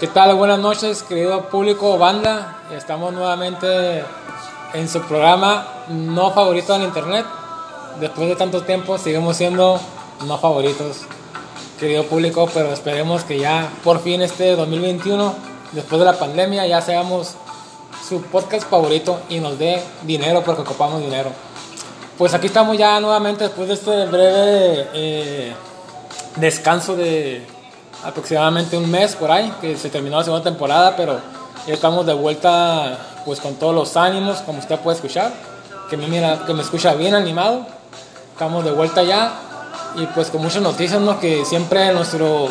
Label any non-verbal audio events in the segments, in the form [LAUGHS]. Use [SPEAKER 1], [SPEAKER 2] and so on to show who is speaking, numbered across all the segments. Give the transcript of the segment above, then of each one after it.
[SPEAKER 1] ¿Qué tal? Buenas noches, querido público banda. Estamos nuevamente en su programa no favorito en internet. Después de tanto tiempo seguimos siendo no favoritos, querido público, pero esperemos que ya por fin este 2021, después de la pandemia, ya seamos su podcast favorito y nos dé dinero porque ocupamos dinero. Pues aquí estamos ya nuevamente después de este breve eh, descanso de aproximadamente un mes por ahí, que se terminó la segunda temporada, pero ya estamos de vuelta pues con todos los ánimos, como usted puede escuchar, que me, mira, que me escucha bien animado. Estamos de vuelta ya y pues con muchas noticias, ¿no? Que siempre nuestro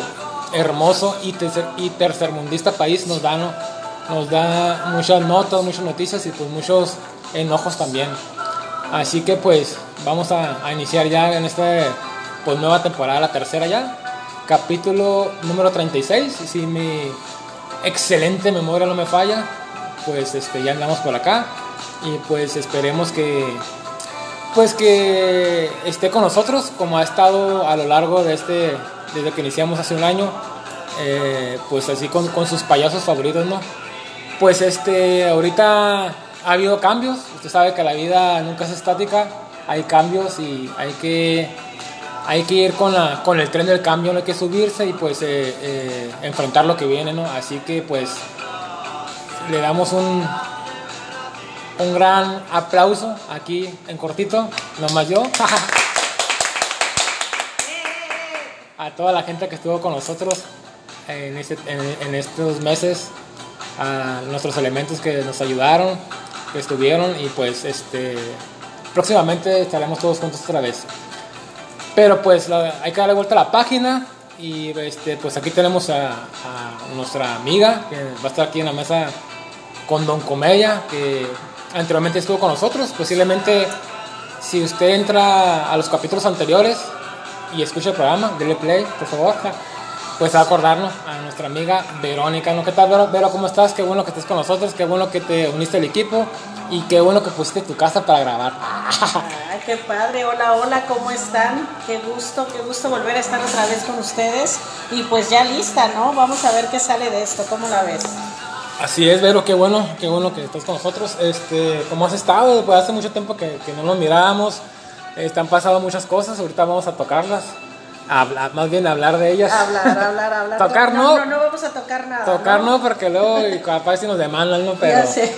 [SPEAKER 1] hermoso y, tercer, y tercermundista país nos da, ¿no? Nos da muchas notas, muchas noticias y pues muchos enojos también. Así que pues vamos a, a iniciar ya en esta pues nueva temporada, la tercera ya capítulo número 36. Si mi excelente memoria no me falla, pues este, ya andamos por acá. Y pues esperemos que pues que esté con nosotros como ha estado a lo largo de este desde que iniciamos hace un año eh, pues así con, con, sus payasos favoritos no pues este ahorita ha habido cambios usted sabe que la vida nunca es estática hay cambios y hay que hay que ir con, la, con el tren del cambio, no hay que subirse y pues eh, eh, enfrentar lo que viene, ¿no? Así que pues le damos un, un gran aplauso aquí en cortito, nomás yo. [LAUGHS] a toda la gente que estuvo con nosotros en, este, en, en, estos meses, a nuestros elementos que nos ayudaron, que estuvieron y pues este próximamente estaremos todos juntos otra vez. Pero pues hay que darle vuelta a la página y este, pues aquí tenemos a, nuestra amiga que va a estar aquí en la mesa con Don Comedia, que anteriormente estuvo con nosotros. Posiblemente si usted entra a los capítulos anteriores y escucha el programa, dele play, por favor, pues a acordarnos a nuestra amiga Verónica. ¿no? ¿Qué tal, Vero? Vero? ¿Cómo estás? Qué bueno que estés con nosotros, qué bueno que te uniste al equipo y qué bueno que pusiste tu casa para grabar.
[SPEAKER 2] Ay, qué padre. Hola, hola, ¿cómo están? Qué gusto, qué gusto volver a estar otra vez con ustedes. Y pues ya lista, ¿no? Vamos a ver qué sale de esto. ¿Cómo la ves?
[SPEAKER 1] Así es, Vero, qué bueno, qué bueno que estás con nosotros. Este, ¿Cómo has estado? Pues hace mucho tiempo que, que no nos mirábamos. Están pasando muchas cosas, ahorita vamos a tocarlas. Hablar, más bien hablar de ellas.
[SPEAKER 2] Hablar, hablar, hablar. [LAUGHS]
[SPEAKER 1] tocar no.
[SPEAKER 2] No, no vamos a tocar nada.
[SPEAKER 1] Tocar no, porque luego [LAUGHS] capaz si nos demandan, ¿no? Pero,
[SPEAKER 2] ya sé.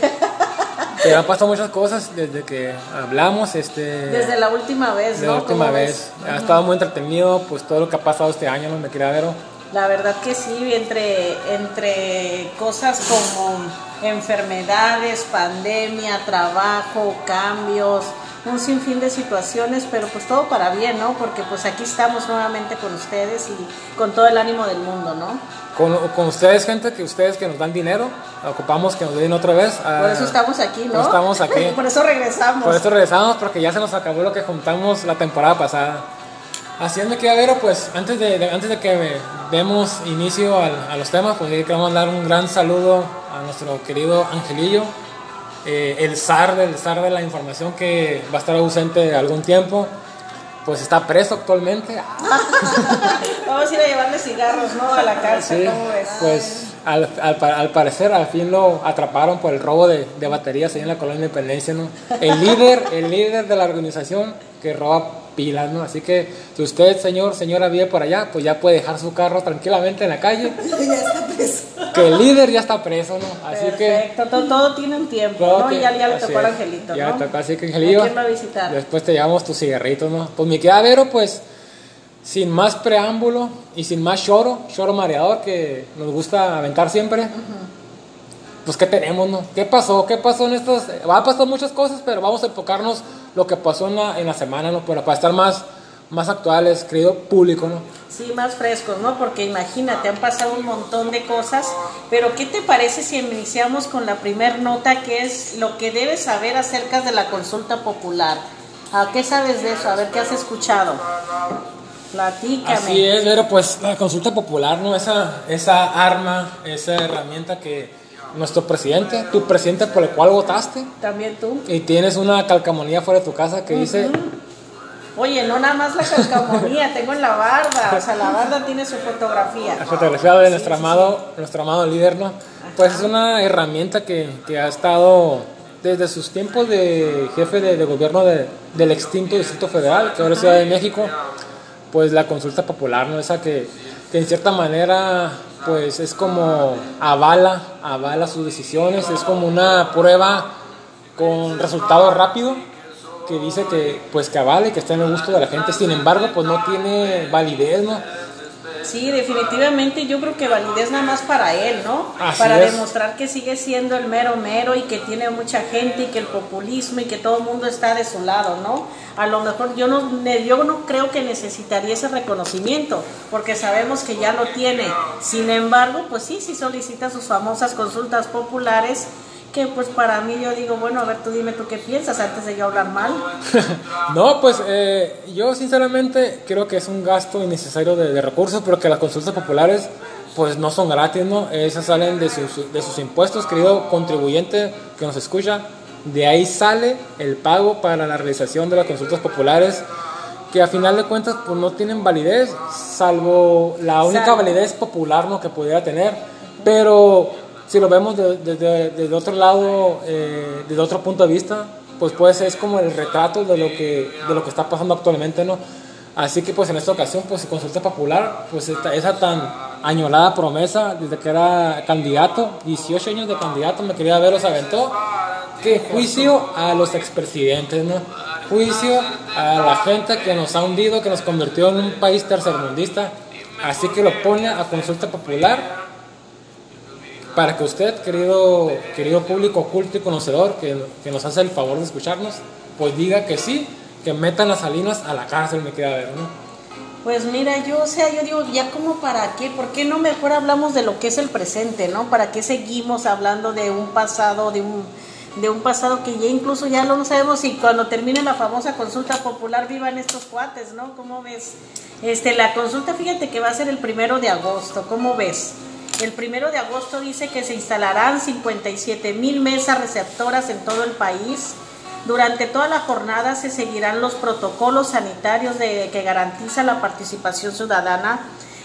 [SPEAKER 2] [LAUGHS]
[SPEAKER 1] pero han pasado muchas cosas desde que hablamos. Este,
[SPEAKER 2] desde la última vez, ¿no?
[SPEAKER 1] la última vez. Ha estado muy entretenido, pues todo lo que ha pasado este año, ¿no? Me quería ver.
[SPEAKER 2] La verdad que sí, entre, entre cosas como enfermedades, pandemia, trabajo, cambios, un sinfín de situaciones, pero pues todo para bien, ¿no? Porque pues aquí estamos nuevamente con ustedes y con todo el ánimo del mundo, ¿no?
[SPEAKER 1] Con, con ustedes, gente, que ustedes que nos dan dinero, ocupamos que nos den otra vez.
[SPEAKER 2] Por eso estamos aquí, ¿no?
[SPEAKER 1] Estamos aquí. [LAUGHS]
[SPEAKER 2] Por eso regresamos.
[SPEAKER 1] Por eso regresamos, porque ya se nos acabó lo que juntamos la temporada pasada. Así es, me queda ver, pues antes de, de, antes de que demos inicio al, a los temas, pues queremos dar un gran saludo a nuestro querido Angelillo, eh, el zar del zar de la información que va a estar ausente algún tiempo, pues está preso actualmente. [LAUGHS]
[SPEAKER 2] Vamos a ir a llevarle cigarros, ¿no? A la cárcel,
[SPEAKER 1] sí,
[SPEAKER 2] ¿cómo ves?
[SPEAKER 1] Pues al, al, al, parecer al fin lo atraparon por el robo de, de baterías ahí en la colonia Independencia, ¿no? El líder, el líder de la organización que roba pilas, ¿no? Así que si usted, señor, señora, vive por allá, pues ya puede dejar su carro tranquilamente en la calle. [LAUGHS]
[SPEAKER 2] ya está preso.
[SPEAKER 1] Que el líder ya está preso, ¿no? Así
[SPEAKER 2] Perfecto, todo, todo, tiene un tiempo,
[SPEAKER 1] todo
[SPEAKER 2] ¿no?
[SPEAKER 1] que,
[SPEAKER 2] Y ya, ya le tocó al Angelito,
[SPEAKER 1] ya
[SPEAKER 2] ¿no?
[SPEAKER 1] tocó, así que Angelillo.
[SPEAKER 2] ¿Quién va a visitar?
[SPEAKER 1] Después te llevamos tus cigarritos, ¿no? Pues mi queda Vero, pues sin más preámbulo y sin más choro, choro mareador que nos gusta aventar siempre. Uh -huh. Pues qué tenemos, ¿no? ¿Qué pasó? ¿Qué pasó en estas? Va a pasar muchas cosas, pero vamos a enfocarnos lo que pasó en la, en la semana, ¿no? Para, para estar más, más actuales, querido público, ¿no?
[SPEAKER 2] Sí, más frescos, ¿no? Porque imagínate, han pasado un montón de cosas, pero ¿qué te parece si iniciamos con la primer nota que es lo que debes saber acerca de la consulta popular? ¿A qué sabes de eso? A ver, ¿qué has escuchado? Platícame.
[SPEAKER 1] Así es, pero pues la consulta popular, ¿no? Esa, esa arma, esa herramienta que nuestro presidente, tu presidente por el cual votaste.
[SPEAKER 2] También tú.
[SPEAKER 1] Y tienes una calcamonía fuera de tu casa que uh -huh. dice
[SPEAKER 2] Oye, no nada más la calcamonía, [LAUGHS] tengo en la barda, o sea, la barda tiene su fotografía.
[SPEAKER 1] La fotografía de nuestro amado, nuestro amado líder, ¿no? Pues es una herramienta que, que ha estado desde sus tiempos de jefe de, gobierno del extinto Distrito Federal, que ahora es Ciudad de México, pues la consulta popular, ¿no? Esa que, que en cierta manera pues es como avala, avala sus decisiones, es como una prueba con resultado rápido que dice que pues que avale, que está en el gusto de la gente, sin embargo pues no tiene validez, ¿no?
[SPEAKER 2] Sí, definitivamente yo creo que validez nada más para él, ¿no? para demostrar que sigue siendo el mero mero y que tiene mucha gente y que el populismo y que todo el mundo está de su lado, ¿no? A lo mejor yo no, yo no creo que necesitaría ese reconocimiento, porque sabemos que ya lo tiene. Sin embargo, pues sí, sí solicita sus famosas consultas populares que pues para mí yo digo, bueno, a ver, tú dime tú qué piensas antes de yo hablar mal. [LAUGHS]
[SPEAKER 1] no, pues eh, yo sinceramente creo que es un gasto innecesario de, recursos, pero que las consultas populares pues no son gratis, ¿no? Esas salen de sus, de sus impuestos, querido contribuyente que nos escucha. De ahí sale el pago para la realización de las consultas populares que a final de cuentas pues no tienen validez, salvo la única validez popular ¿no? que pudiera tener. Pero si lo vemos desde de, otro lado, eh, desde otro punto de vista, pues pues es como el retrato de lo que, de lo que está pasando actualmente, ¿no? Así que pues en esta ocasión, pues consulta popular, pues esa tan añolada promesa desde que era candidato, 18 años de candidato, me quería ver, los aventó, que juicio a los expresidentes, ¿no? Juicio a la gente que nos ha hundido, que nos convirtió en un país tercermundista, así que lo pone a consulta popular para que usted, querido, querido público oculto y conocedor, que, que, nos hace el favor de escucharnos, pues diga que sí, que metan a Salinas a la cárcel, me queda ver, ¿no?
[SPEAKER 2] Pues mira, yo, o sea, yo digo, ya como para qué, ¿por qué no mejor hablamos de lo que es el presente, ¿no? ¿Para qué seguimos hablando de un pasado, de un, de un pasado que ya incluso ya no sabemos si cuando termine la famosa consulta popular vivan estos cuates, ¿no? ¿Cómo ves? Este, la consulta, fíjate que va a ser el primero de agosto, ¿cómo ves? El primero de agosto dice que se instalarán 57 mil mesas receptoras en todo el país. Durante toda la jornada se seguirán los protocolos sanitarios de, que garantizan la participación ciudadana.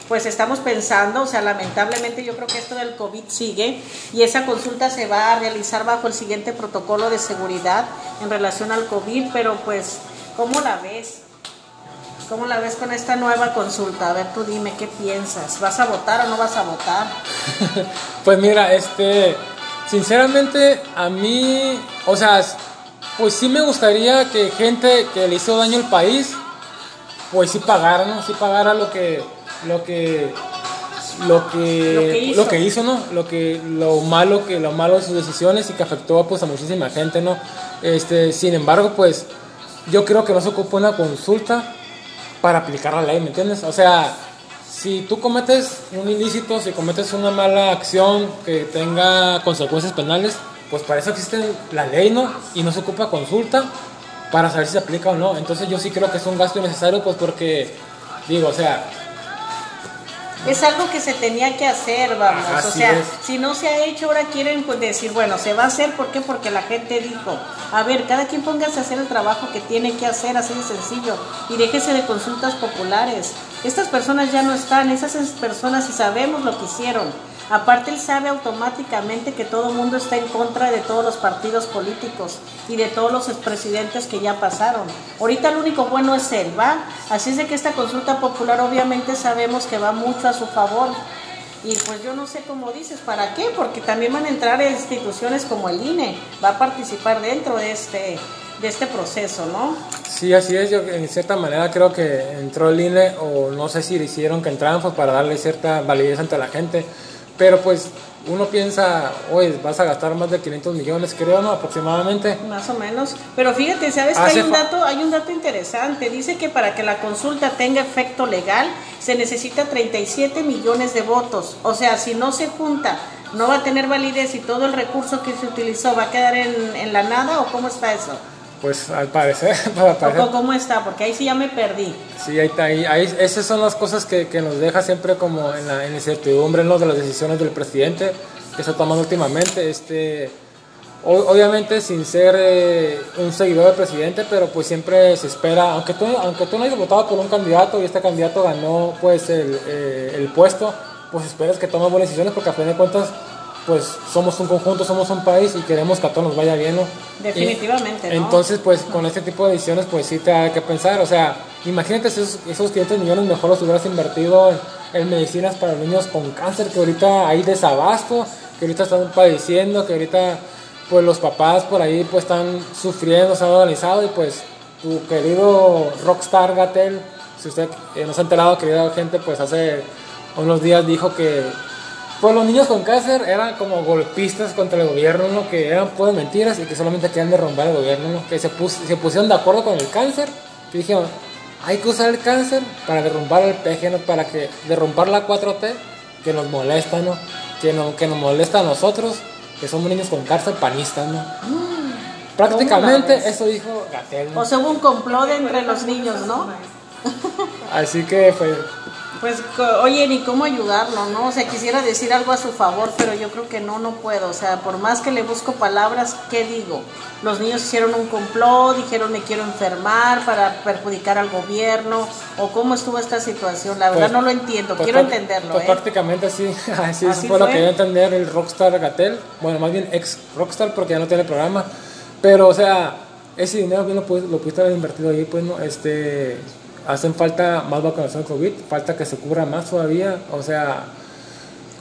[SPEAKER 2] Pues estamos pensando, o sea, lamentablemente yo creo que esto del COVID sigue y esa consulta se va a realizar bajo el siguiente protocolo de seguridad en relación al COVID, pero pues, ¿cómo la ves? ¿Cómo la ves con esta nueva consulta? A ver, tú dime qué piensas. ¿Vas a votar o no vas a votar? [LAUGHS]
[SPEAKER 1] pues mira, este, sinceramente a mí, o sea, pues sí me gustaría que gente que le hizo daño al país, pues sí pagara, ¿no? Sí pagara lo que, lo que, lo que, lo que hizo, ¿no? Lo que, lo malo que, lo malo de sus decisiones y que afectó pues a muchísima gente, ¿no? Este, sin embargo, pues yo creo que no se ocupa una consulta para aplicar la ley, ¿me entiendes? O sea, si tú cometes un ilícito, si cometes una mala acción que tenga consecuencias penales, pues para eso existe la ley, ¿no? Y no se ocupa consulta para saber si se aplica o no. Entonces yo sí creo que es un gasto innecesario, pues porque, digo, o sea,
[SPEAKER 2] es algo que se tenía que hacer, vamos. o sea, si no se ha hecho, ahora quieren decir, bueno, se va a hacer, ¿por qué? Porque la gente dijo, a ver, cada quien póngase a hacer el trabajo que tiene que hacer, así de sencillo, y déjese de consultas populares. Estas personas ya no están, esas personas, si sabemos lo que hicieron, Aparte, él sabe automáticamente que todo el mundo está en contra de todos los partidos políticos y de todos los expresidentes que ya pasaron. Ahorita el único bueno es él, ¿va? Así es de que esta consulta popular obviamente sabemos que va mucho a su favor. Y pues yo no sé cómo dices, ¿para qué? Porque también van a entrar instituciones como el INE, va a participar dentro de este, de este proceso, ¿no?
[SPEAKER 1] Sí, así es. Yo en cierta manera creo que entró el INE, o no sé si le hicieron que entraran pues, para darle cierta validez ante la gente pero pues uno piensa, oye, vas a gastar más de 500 millones, creo, ¿no? Aproximadamente.
[SPEAKER 2] Más o menos. Pero fíjate, ¿sabes que hay un, dato, hay un dato interesante? Dice que para que la consulta tenga efecto legal se necesita 37 millones de votos. O sea, si no se junta, no va a tener validez y todo el recurso que se utilizó va a quedar en, en la nada o cómo está eso?
[SPEAKER 1] Pues al parecer, [LAUGHS]
[SPEAKER 2] ¿Cómo está? Porque ahí sí ya me perdí.
[SPEAKER 1] Sí, ahí está. Ahí, esas son las cosas que, que, nos deja siempre como en la incertidumbre ¿no? de las decisiones del presidente que está tomando últimamente. Este, obviamente sin ser eh, un seguidor del presidente, pero pues siempre se espera, aunque tú, aunque tú no hayas votado por un candidato y este candidato ganó pues el, eh, el puesto, pues esperas que tome buenas decisiones porque a fin de cuentas pues somos un conjunto, somos un país y queremos que a todos nos vaya bien, ¿no?
[SPEAKER 2] Definitivamente, ¿no?
[SPEAKER 1] Entonces, pues con este tipo de decisiones, pues sí te hay que pensar, o sea, imagínate esos, esos 500 millones mejor los hubieras invertido en, en medicinas para niños con cáncer, que ahorita hay desabasto, que ahorita están padeciendo, que ahorita pues los papás por ahí pues están sufriendo, se han organizado y pues tu querido rockstar Gatel, si usted eh, no se ha enterado, querida gente, pues hace unos días dijo que pues los niños con cáncer eran como golpistas contra el gobierno, ¿no? que eran pues mentiras y que solamente querían derrumbar el gobierno, ¿no? que se, se pusieron de acuerdo con el cáncer, que dijeron, hay que usar el cáncer para derrumbar el PG, ¿no? para que derrumbar la 4T, que nos molesta, ¿no? Que, no, que nos molesta a nosotros que somos niños con cárcel panistas, ¿no? Prácticamente eso dijo Gatel.
[SPEAKER 2] O sea, hubo un complot entre los niños, ¿no?
[SPEAKER 1] Así que fue...
[SPEAKER 2] Pues, oye, ni cómo ayudarlo, ¿no? O sea, quisiera decir algo a su favor, pero yo creo que no, no puedo. O sea, por más que le busco palabras, ¿qué digo? Los niños hicieron un complot, dijeron me quiero enfermar para perjudicar al gobierno, o cómo estuvo esta situación. La verdad
[SPEAKER 1] Pues,
[SPEAKER 2] no lo entiendo,
[SPEAKER 1] pues,
[SPEAKER 2] quiero
[SPEAKER 1] práct-
[SPEAKER 2] entenderlo,
[SPEAKER 1] pues
[SPEAKER 2] ¿eh?
[SPEAKER 1] prácticamente [LAUGHS] así, así,
[SPEAKER 2] Así
[SPEAKER 1] fue lo que dio a entender el rockstar Gatel. Bueno, más bien ex rockstar porque ya no tiene programa. Pero, o sea, ese dinero bien lo, pudiste- lo pudiste haber invertido ahí, pues, ¿no? Este, hacen falta más vacunación COVID, falta que se cubra más todavía, o sea...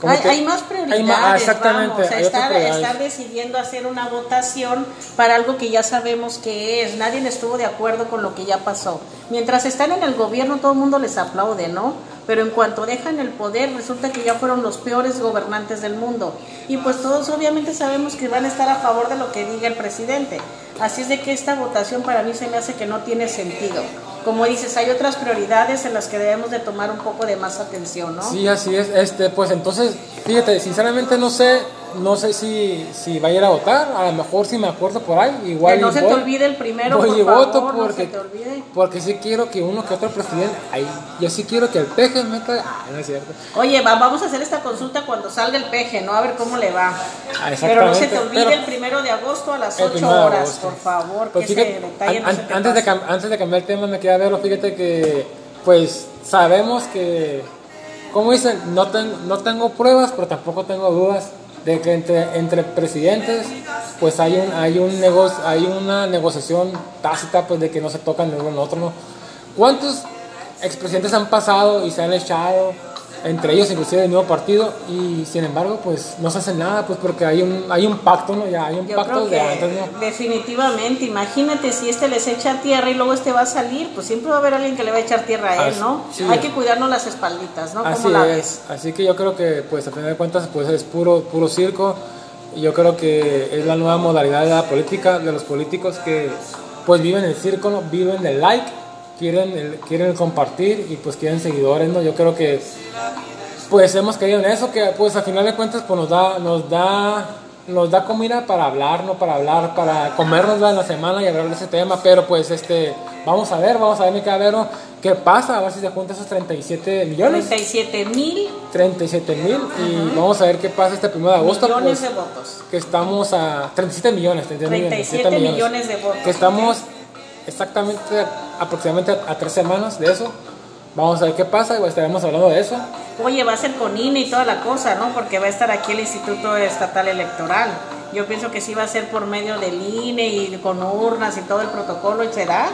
[SPEAKER 1] ¿cómo
[SPEAKER 2] Hay,
[SPEAKER 1] te-
[SPEAKER 2] hay más prioridades,
[SPEAKER 1] Hay más- ah, exactamente,
[SPEAKER 2] vamos, o sea,
[SPEAKER 1] hay
[SPEAKER 2] estar, estar decidiendo hacer una votación para algo que ya sabemos que es. Nadie estuvo de acuerdo con lo que ya pasó. Mientras están en el gobierno, todo el mundo les aplaude, ¿no? Pero en cuanto dejan el poder, resulta que ya fueron los peores gobernantes del mundo. Y pues todos obviamente sabemos que van a estar a favor de lo que diga el presidente. Así es de que esta votación para mí se me hace que no tiene sentido. Como dices, hay otras prioridades en las que debemos de tomar un poco de más atención, ¿no?
[SPEAKER 1] Sí, así es. Este, pues entonces, fíjate, sinceramente no sé, no sé si, si va a ir a votar. A lo mejor si me acuerdo por ahí, igual.
[SPEAKER 2] Que no
[SPEAKER 1] y
[SPEAKER 2] se
[SPEAKER 1] voy.
[SPEAKER 2] te olvide el primero,
[SPEAKER 1] Voy
[SPEAKER 2] por
[SPEAKER 1] y
[SPEAKER 2] favor,
[SPEAKER 1] voto
[SPEAKER 2] no
[SPEAKER 1] porque,
[SPEAKER 2] se te olvide.
[SPEAKER 1] porque sí quiero que uno que otro presidente. Ay, yo sí quiero que el peje meta. Ah, no es cierto.
[SPEAKER 2] Oye, va- vamos a hacer esta consulta cuando salga el peje, ¿no? A ver cómo le va.
[SPEAKER 1] Ah,
[SPEAKER 2] Pero no se te olvide
[SPEAKER 1] pero-
[SPEAKER 2] el primero de agosto a las
[SPEAKER 1] El
[SPEAKER 2] 8
[SPEAKER 1] primero de
[SPEAKER 2] horas, por favor.
[SPEAKER 1] Pues
[SPEAKER 2] que
[SPEAKER 1] fíjate,
[SPEAKER 2] detalle
[SPEAKER 1] an-
[SPEAKER 2] no se
[SPEAKER 1] an-
[SPEAKER 2] te
[SPEAKER 1] antes, de
[SPEAKER 2] pase.
[SPEAKER 1] antes de cambiar el tema, me queda verlo. Fíjate que, pues, sabemos que, como dicen, no, ten- no tengo pruebas, pero tampoco tengo dudas de que entre, entre presidentes, pues hay un, hay un negocio, hay una negociación tácita, pues, de que no se tocan el otro, ¿no? ¿Cuántos expresidentes han pasado y se han echado? Entre ellos inclusive del mismo partido y sin embargo pues no se hace nada pues porque hay un hay un pacto no ya hay un
[SPEAKER 2] Yo
[SPEAKER 1] pacto
[SPEAKER 2] creo
[SPEAKER 1] de antes no
[SPEAKER 2] definitivamente, imagínate si este les echa tierra y luego este va a salir, pues siempre va a haber alguien que le va a echar tierra a él,
[SPEAKER 1] Así-
[SPEAKER 2] ¿no?
[SPEAKER 1] sí.
[SPEAKER 2] Hay que cuidarnos las espalditas, ¿no?
[SPEAKER 1] Así
[SPEAKER 2] ¿Cómo la
[SPEAKER 1] es.
[SPEAKER 2] ves?
[SPEAKER 1] Así que yo creo que, pues, a final de cuentas, pues es puro, puro circo. Y yo creo que es la nueva modalidad de la política, de los políticos que, pues, viven el circo, ¿no? viven el like, quieren el, quieren el compartir y, pues, quieren seguidores, ¿no? Yo creo que, pues, hemos caído en eso, que, pues, a final de cuentas, pues, nos da, nos da, nos da comida para hablar, ¿no? Para hablar, para comernos en la semana y hablar de ese tema, pero, pues, este, vamos a ver, vamos a ver, mi cabero, qué pasa, a ver si se juntan esos 37 millones.
[SPEAKER 2] 37 mil
[SPEAKER 1] 37 mil y vamos a ver qué pasa este primero de agosto.
[SPEAKER 2] millones
[SPEAKER 1] pues,
[SPEAKER 2] de votos.
[SPEAKER 1] que estamos a 37 millones, 37
[SPEAKER 2] 37 millones de votos.
[SPEAKER 1] Que estamos exactamente aproximadamente a, tres semanas de eso. Vamos a ver qué pasa y estaremos hablando de eso.
[SPEAKER 2] Oye, va a ser con INE y toda la cosa, ¿no? Porque va a estar aquí el Instituto Estatal Electoral. Yo pienso que sí va a ser por medio del INE y con urnas y todo el protocolo, ¿y será?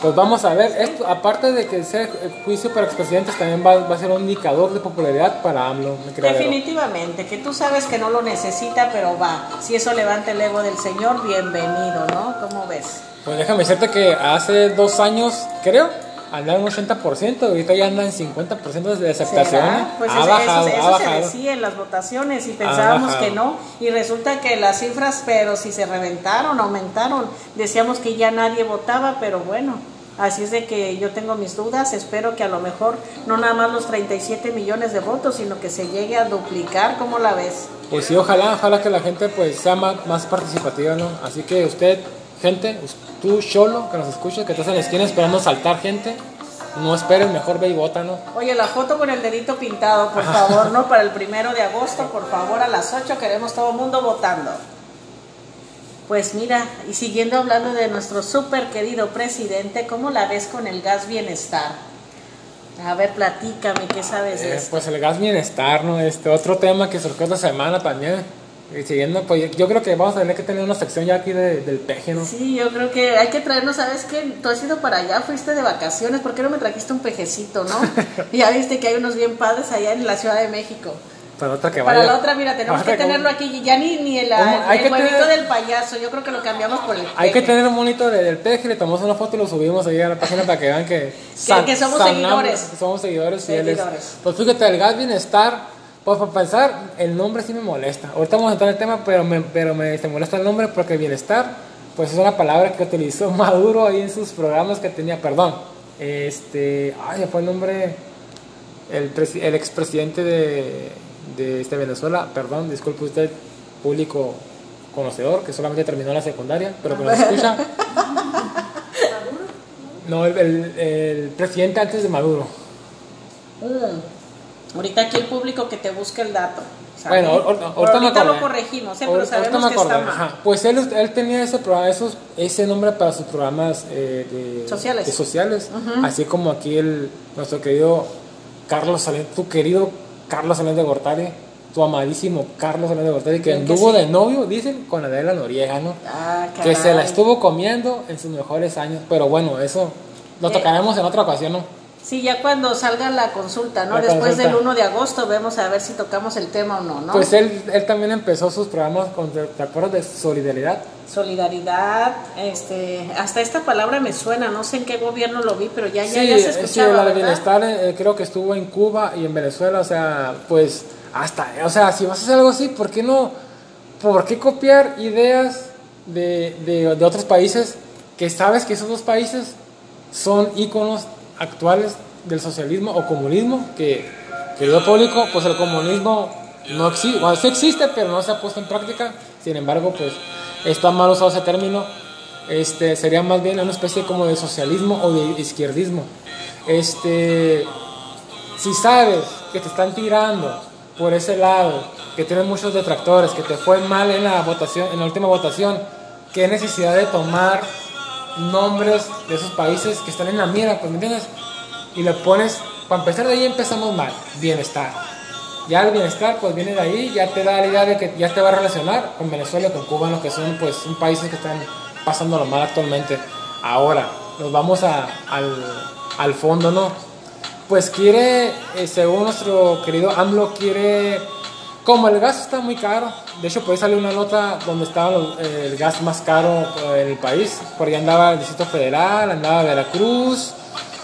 [SPEAKER 1] Pues vamos a ver, esto, aparte de que sea el juicio para expresidentes, también va, va a ser un indicador de popularidad para AMLO.
[SPEAKER 2] Definitivamente, que tú sabes que no lo necesita, pero va. Si eso levanta el ego del Señor, bienvenido, ¿no? ¿Cómo ves?
[SPEAKER 1] Pues déjame decirte que hace dos años, creo, andaba en un 80%, ahorita ya anda en 50% de aceptación.
[SPEAKER 2] Pues
[SPEAKER 1] ha
[SPEAKER 2] ese-
[SPEAKER 1] bajado,
[SPEAKER 2] eso,
[SPEAKER 1] ha
[SPEAKER 2] eso se
[SPEAKER 1] bajado.
[SPEAKER 2] decía en las votaciones y pensábamos que no. Y resulta que las cifras, pero si se reventaron, aumentaron. Decíamos que ya nadie votaba, pero bueno. Así es de que yo tengo mis dudas. Espero que a lo mejor no nada más los 37 millones de votos, sino que se llegue a duplicar. ¿Cómo la ves?
[SPEAKER 1] Pues sí, ojalá, ojalá que la gente pues sea más, más participativa, ¿no? Así que usted, gente, tú, Cholo, que nos escuches, que estás en la esquina esperando saltar gente, no esperes, mejor ve y vota, ¿no?
[SPEAKER 2] Oye, la foto con el dedito pintado, por favor, ¿no? Para el primero de agosto, por favor, a las 8 queremos todo el mundo votando. Pues mira, y siguiendo hablando de nuestro súper querido presidente, ¿cómo la ves con el gas bienestar? A ver, platícame, ¿qué sabes de
[SPEAKER 1] Eh,
[SPEAKER 2] esto?
[SPEAKER 1] pues el gas bienestar, ¿no? Este otro tema que surgió esta semana también. Y siguiendo, pues yo creo que vamos a tener que tener una sección ya aquí de- del peje, ¿no?
[SPEAKER 2] Sí, yo creo que hay que traernos, ¿sabes qué? Tú has ido para allá, fuiste de vacaciones, ¿por qué no me trajiste un pejecito, no? [LAUGHS] ya viste que hay unos bien padres allá en la Ciudad de México.
[SPEAKER 1] Para otra que
[SPEAKER 2] Para
[SPEAKER 1] vaya.
[SPEAKER 2] la otra, mira, tenemos que tenerlo aquí, y ya ni, ni el, el
[SPEAKER 1] que tener-
[SPEAKER 2] del payaso, yo creo que lo cambiamos por el
[SPEAKER 1] Hay que
[SPEAKER 2] peje.
[SPEAKER 1] tener un monito de- del peje, le tomamos una foto y lo subimos ahí a la página para que vean que, [LAUGHS]
[SPEAKER 2] que somos seguidores.
[SPEAKER 1] que somos seguidores fieles.
[SPEAKER 2] Seguidores.
[SPEAKER 1] Pues fíjate, el gas bienestar, pues para pensar, el nombre sí me molesta. Ahorita vamos a entrar en el tema, pero me, pero me se molesta el nombre porque bienestar, pues es una palabra que utilizó [LAUGHS] Maduro ahí en sus programas que tenía, perdón. Este, ay, fue el nombre, el, el expresidente de, de este Venezuela, perdón, disculpe usted, público conocedor, que solamente terminó la secundaria, pero que nos [LAUGHS] escucha. No, el, el- el presidente antes de Maduro.
[SPEAKER 2] Mm. Ahorita aquí el público que te busque el dato. ¿sale?
[SPEAKER 1] Bueno, ahor-
[SPEAKER 2] Pero
[SPEAKER 1] ahorita
[SPEAKER 2] ahorita lo corregimos, ¿eh? pero sabemos
[SPEAKER 1] me
[SPEAKER 2] que está mal.
[SPEAKER 1] ajá. Pues él, él tenía ese, programa, esos, ese nombre para sus programas eh, de,
[SPEAKER 2] Sociales.
[SPEAKER 1] de sociales. Así como aquí el, nuestro querido Carlos Salinas, tu querido Carlos Salinas de Gortari, tu amadísimo Carlos Salinas de Gortari, que anduvo
[SPEAKER 2] sí.
[SPEAKER 1] de novio, dicen, con Adela Noriega, ¿no?
[SPEAKER 2] Ah,
[SPEAKER 1] que se la estuvo comiendo en sus mejores años. Pero bueno, eso lo
[SPEAKER 2] Eh.
[SPEAKER 1] tocaremos en otra ocasión, ¿no?
[SPEAKER 2] Sí, ya cuando salga la consulta, ¿no?
[SPEAKER 1] La
[SPEAKER 2] Después
[SPEAKER 1] consulta.
[SPEAKER 2] del 1 de agosto vemos a ver si tocamos el tema o no, ¿no?
[SPEAKER 1] Pues él, él también empezó sus programas con, ¿te acuerdas de Solidaridad?
[SPEAKER 2] Solidaridad, este, hasta esta palabra me suena, no sé en qué gobierno lo vi, pero ya, ya,
[SPEAKER 1] sí,
[SPEAKER 2] ya se
[SPEAKER 1] sí,
[SPEAKER 2] escuchaba,
[SPEAKER 1] la de
[SPEAKER 2] ¿verdad?
[SPEAKER 1] bienestar eh, creo que estuvo en Cuba y en Venezuela, o sea, pues hasta, o sea, si vas a hacer algo así, ¿por qué no, por qué copiar ideas de, de, de otros países que sabes que esos dos países son íconos actuales del socialismo o comunismo, que, querido público, pues el comunismo no existe, bueno, sí existe, pero no se ha puesto en práctica, sin embargo, pues está mal usado ese término, este, sería más bien una especie como de socialismo o de izquierdismo. Este, si sabes que te están tirando por ese lado, que tienes muchos detractores, que te fue mal en la votación, en la última votación, qué necesidad de tomar nombres de esos países que están en la mira, pues, ¿me entiendes? Y le pones, para empezar de ahí empezamos mal, bienestar. Ya el bienestar, pues viene de ahí, ya te da la idea de que ya te va a relacionar con Venezuela, con Cuba, lo que son, pues, son países que están pasando lo mal actualmente. Ahora, nos vamos a- al, al fondo, ¿no? Pues quiere, eh, según nuestro querido AMLO, quiere, como el gas está muy caro, de hecho, puede salir una nota donde estaba los- el gas más caro en el país, por allá andaba el Distrito Federal, andaba Veracruz,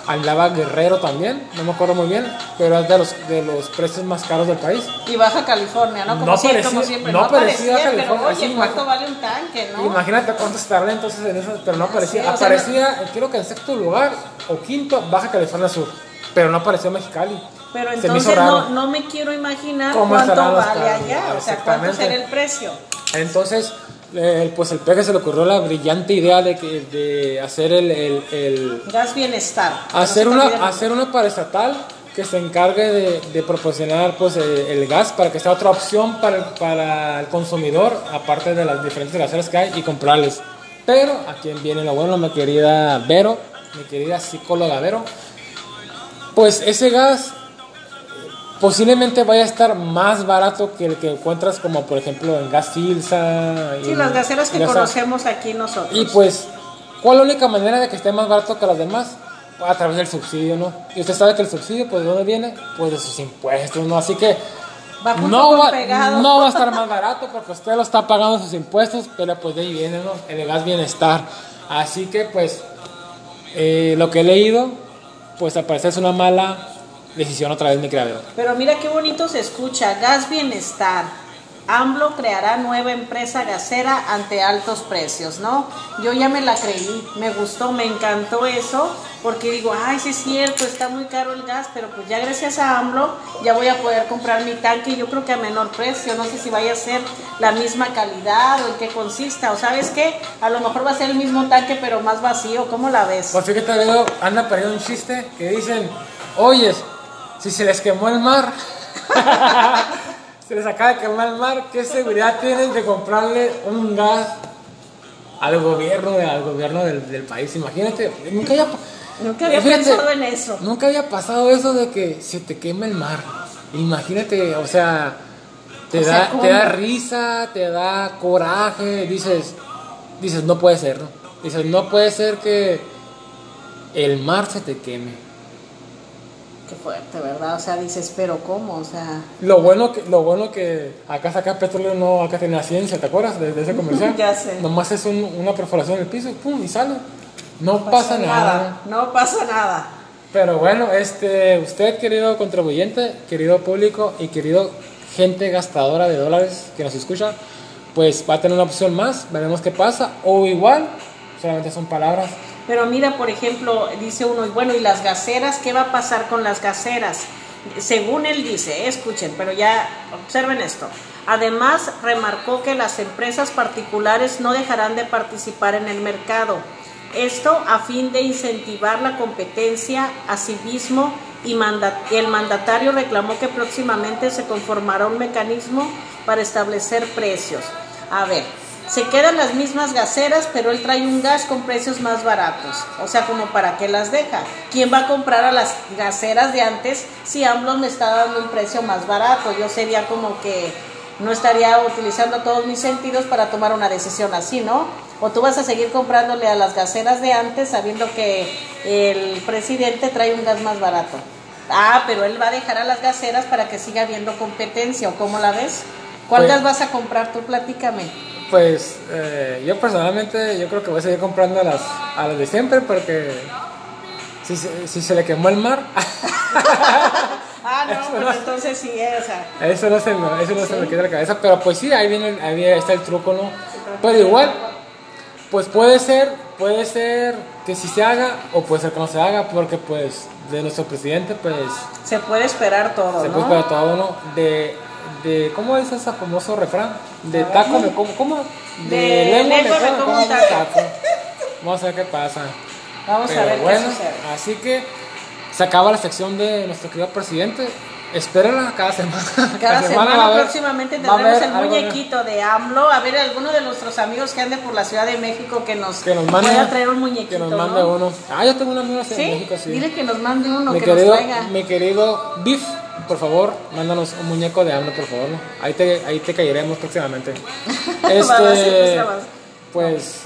[SPEAKER 1] andaba Guerrero también, no me acuerdo muy bien, pero es de los, de los precios más caros del país.
[SPEAKER 2] Y Baja California, ¿no? Como,
[SPEAKER 1] No
[SPEAKER 2] siempre,
[SPEAKER 1] parecía-
[SPEAKER 2] como siempre,
[SPEAKER 1] no
[SPEAKER 2] no,
[SPEAKER 1] parecía
[SPEAKER 2] parecía,
[SPEAKER 1] California,
[SPEAKER 2] pero oye, ¿cuánto vale un tanque, no?
[SPEAKER 1] Imagínate cuánto estará entonces en eso, pero no aparecía.
[SPEAKER 2] Sí, o sea,
[SPEAKER 1] aparecía, eh, creo que en sexto lugar o quinto, Baja California Sur, pero no apareció Mexicali.
[SPEAKER 2] Pero entonces no, no me quiero imaginar
[SPEAKER 1] ¿Cómo
[SPEAKER 2] cuánto vale allá, o sea, cuánto será el precio.
[SPEAKER 1] Entonces, eh, pues el peje se le ocurrió la brillante idea de, que, de hacer el, el- el-
[SPEAKER 2] Gas bienestar. no
[SPEAKER 1] hacer una hacer una paraestatal que se encargue de, de proporcionar pues eh, el gas para que sea otra opción para el, para el consumidor aparte de las diferentes gaseras que hay y comprarles. Pero a quien viene lo bueno mi querida Vero mi querida psicóloga Vero. Pues ese gas posiblemente vaya a estar más barato que el que encuentras como por ejemplo en gas Filsa
[SPEAKER 2] Sí, las gaseras que conocemos aquí nosotros.
[SPEAKER 1] Y pues, ¿cuál es la única manera de que esté más barato que las demás? A través del subsidio, ¿no? Y usted sabe que el subsidio, pues, ¿de dónde viene? Pues de sus impuestos, ¿no? Así que
[SPEAKER 2] Va
[SPEAKER 1] no va, no va a estar más barato porque usted lo está pagando sus impuestos, pero pues de ahí viene, ¿no? El gas bienestar. Así que, pues, eh, lo que he leído, pues al parecer es una mala decisión otra vez, mi creador.
[SPEAKER 2] Pero mira qué bonito se escucha. Gas Bienestar. AMLO creará nueva empresa gasera ante altos precios, ¿no? Yo ya me la creí, me gustó, me encantó eso, porque digo, ay, sí es cierto, está muy caro el gas, pero pues ya gracias a AMLO ya voy a poder comprar mi tanque, yo creo que a menor precio, no sé si vaya a ser la misma calidad o en qué consista, o sabes qué, a lo mejor va a ser el mismo tanque, pero más vacío, ¿cómo la ves?
[SPEAKER 1] Pues fíjate, veo, anda perdiendo un chiste que dicen, oyes, si se les quemó el mar, [LAUGHS] se les acaba de quemar el mar, ¿qué seguridad tienen de comprarle un gas al gobierno, al gobierno del, del país. Imagínate, nunca había,
[SPEAKER 2] Nunca había
[SPEAKER 1] Fíjate,
[SPEAKER 2] pensado en eso.
[SPEAKER 1] nunca había pasado eso de que se te quema el mar. Imagínate, o sea, te,
[SPEAKER 2] O
[SPEAKER 1] da, te da risa, te da coraje, dices, dices, no puede ser, ¿no? Dices, no puede ser que el mar se te queme.
[SPEAKER 2] Qué fuerte, ¿verdad? O sea, dices, pero ¿cómo? O sea,
[SPEAKER 1] Lo bueno que, lo bueno que acá saca petróleo, no acá tiene la ciencia, ¿te acuerdas de, de ese comercial? [LAUGHS]
[SPEAKER 2] Ya sé.
[SPEAKER 1] Nomás es un- una perforación en el piso, pum, y sale. No, pasa, nada.
[SPEAKER 2] No pasa nada.
[SPEAKER 1] Pero bueno, este, usted, querido contribuyente, querido público y querido gente gastadora de dólares que nos escucha, pues va a tener una opción más, veremos qué pasa. O igual, solamente son palabras.
[SPEAKER 2] Pero mira, por ejemplo, dice uno, y bueno, ¿y las gaseras? ¿Qué va a pasar con las gaseras? Según él dice, escuchen, pero ya observen esto. Además, remarcó que las empresas particulares no dejarán de participar en el mercado. Esto a fin de incentivar la competencia, asimismo, y manda- el mandatario reclamó que próximamente se conformará un mecanismo para establecer precios. A ver, se quedan las mismas gaseras, pero él trae un gas con precios más baratos. O sea, como para qué las deja. ¿Quién va a comprar a las gaseras de antes si AMLO me está dando un precio más barato? Yo sería como que no estaría utilizando todos mis sentidos para tomar una decisión así, ¿no? O tú vas a seguir comprándole a las gaseras de antes sabiendo que el presidente trae un gas más barato. Ah, pero él va a dejar a las gaseras para que siga habiendo competencia, ¿o cómo la ves? ¿Cuál
[SPEAKER 1] Pues-
[SPEAKER 2] gas vas a comprar? Tú platícame.
[SPEAKER 1] Pues eh, yo personalmente, yo creo que voy a seguir comprando a las, a las de siempre porque si, se- si se le quemó el mar, [LAUGHS]
[SPEAKER 2] Ah, no, [LAUGHS] pues entonces sí, o sea,
[SPEAKER 1] Eso no, se me, eso no se me quita la cabeza, pero pues sí, ahí viene, ahí viene- está el truco, ¿no? Pero igual, pues puede ser, puede ser que sí se haga o puede ser que no se haga, porque pues de nuestro presidente, pues
[SPEAKER 2] se puede esperar todo,
[SPEAKER 1] se
[SPEAKER 2] ¿no?
[SPEAKER 1] puede esperar todo, ¿no? De, de, ¿cómo es ese famoso refrán? De taco me como, ¿cómo?
[SPEAKER 2] De lengua me como un taco.
[SPEAKER 1] Vamos a ver qué pasa.
[SPEAKER 2] Vamos a ver
[SPEAKER 1] bueno,
[SPEAKER 2] qué sucede.
[SPEAKER 1] así que se acaba la sección de nuestro querido presidente. Espérenla cada semana.
[SPEAKER 2] Cada [LAUGHS] semana, próximamente tendremos el muñequito de AMLO. A ver, alguno de nuestros amigos que ande por la Ciudad de México que nos,
[SPEAKER 1] Que nos mande,
[SPEAKER 2] pueda traer un muñequito,
[SPEAKER 1] que nos
[SPEAKER 2] ¿no?
[SPEAKER 1] mande uno. Ah, yo tengo un amigo en México, sí.
[SPEAKER 2] Dile que nos mande uno,
[SPEAKER 1] mi,
[SPEAKER 2] que
[SPEAKER 1] querido,
[SPEAKER 2] nos traiga.
[SPEAKER 1] mi querido Biff, por favor, mándanos un muñeco de AMLO, por favor. ¿no? Ahí, te, ahí te caeremos próximamente. [LAUGHS] Este,
[SPEAKER 2] pues,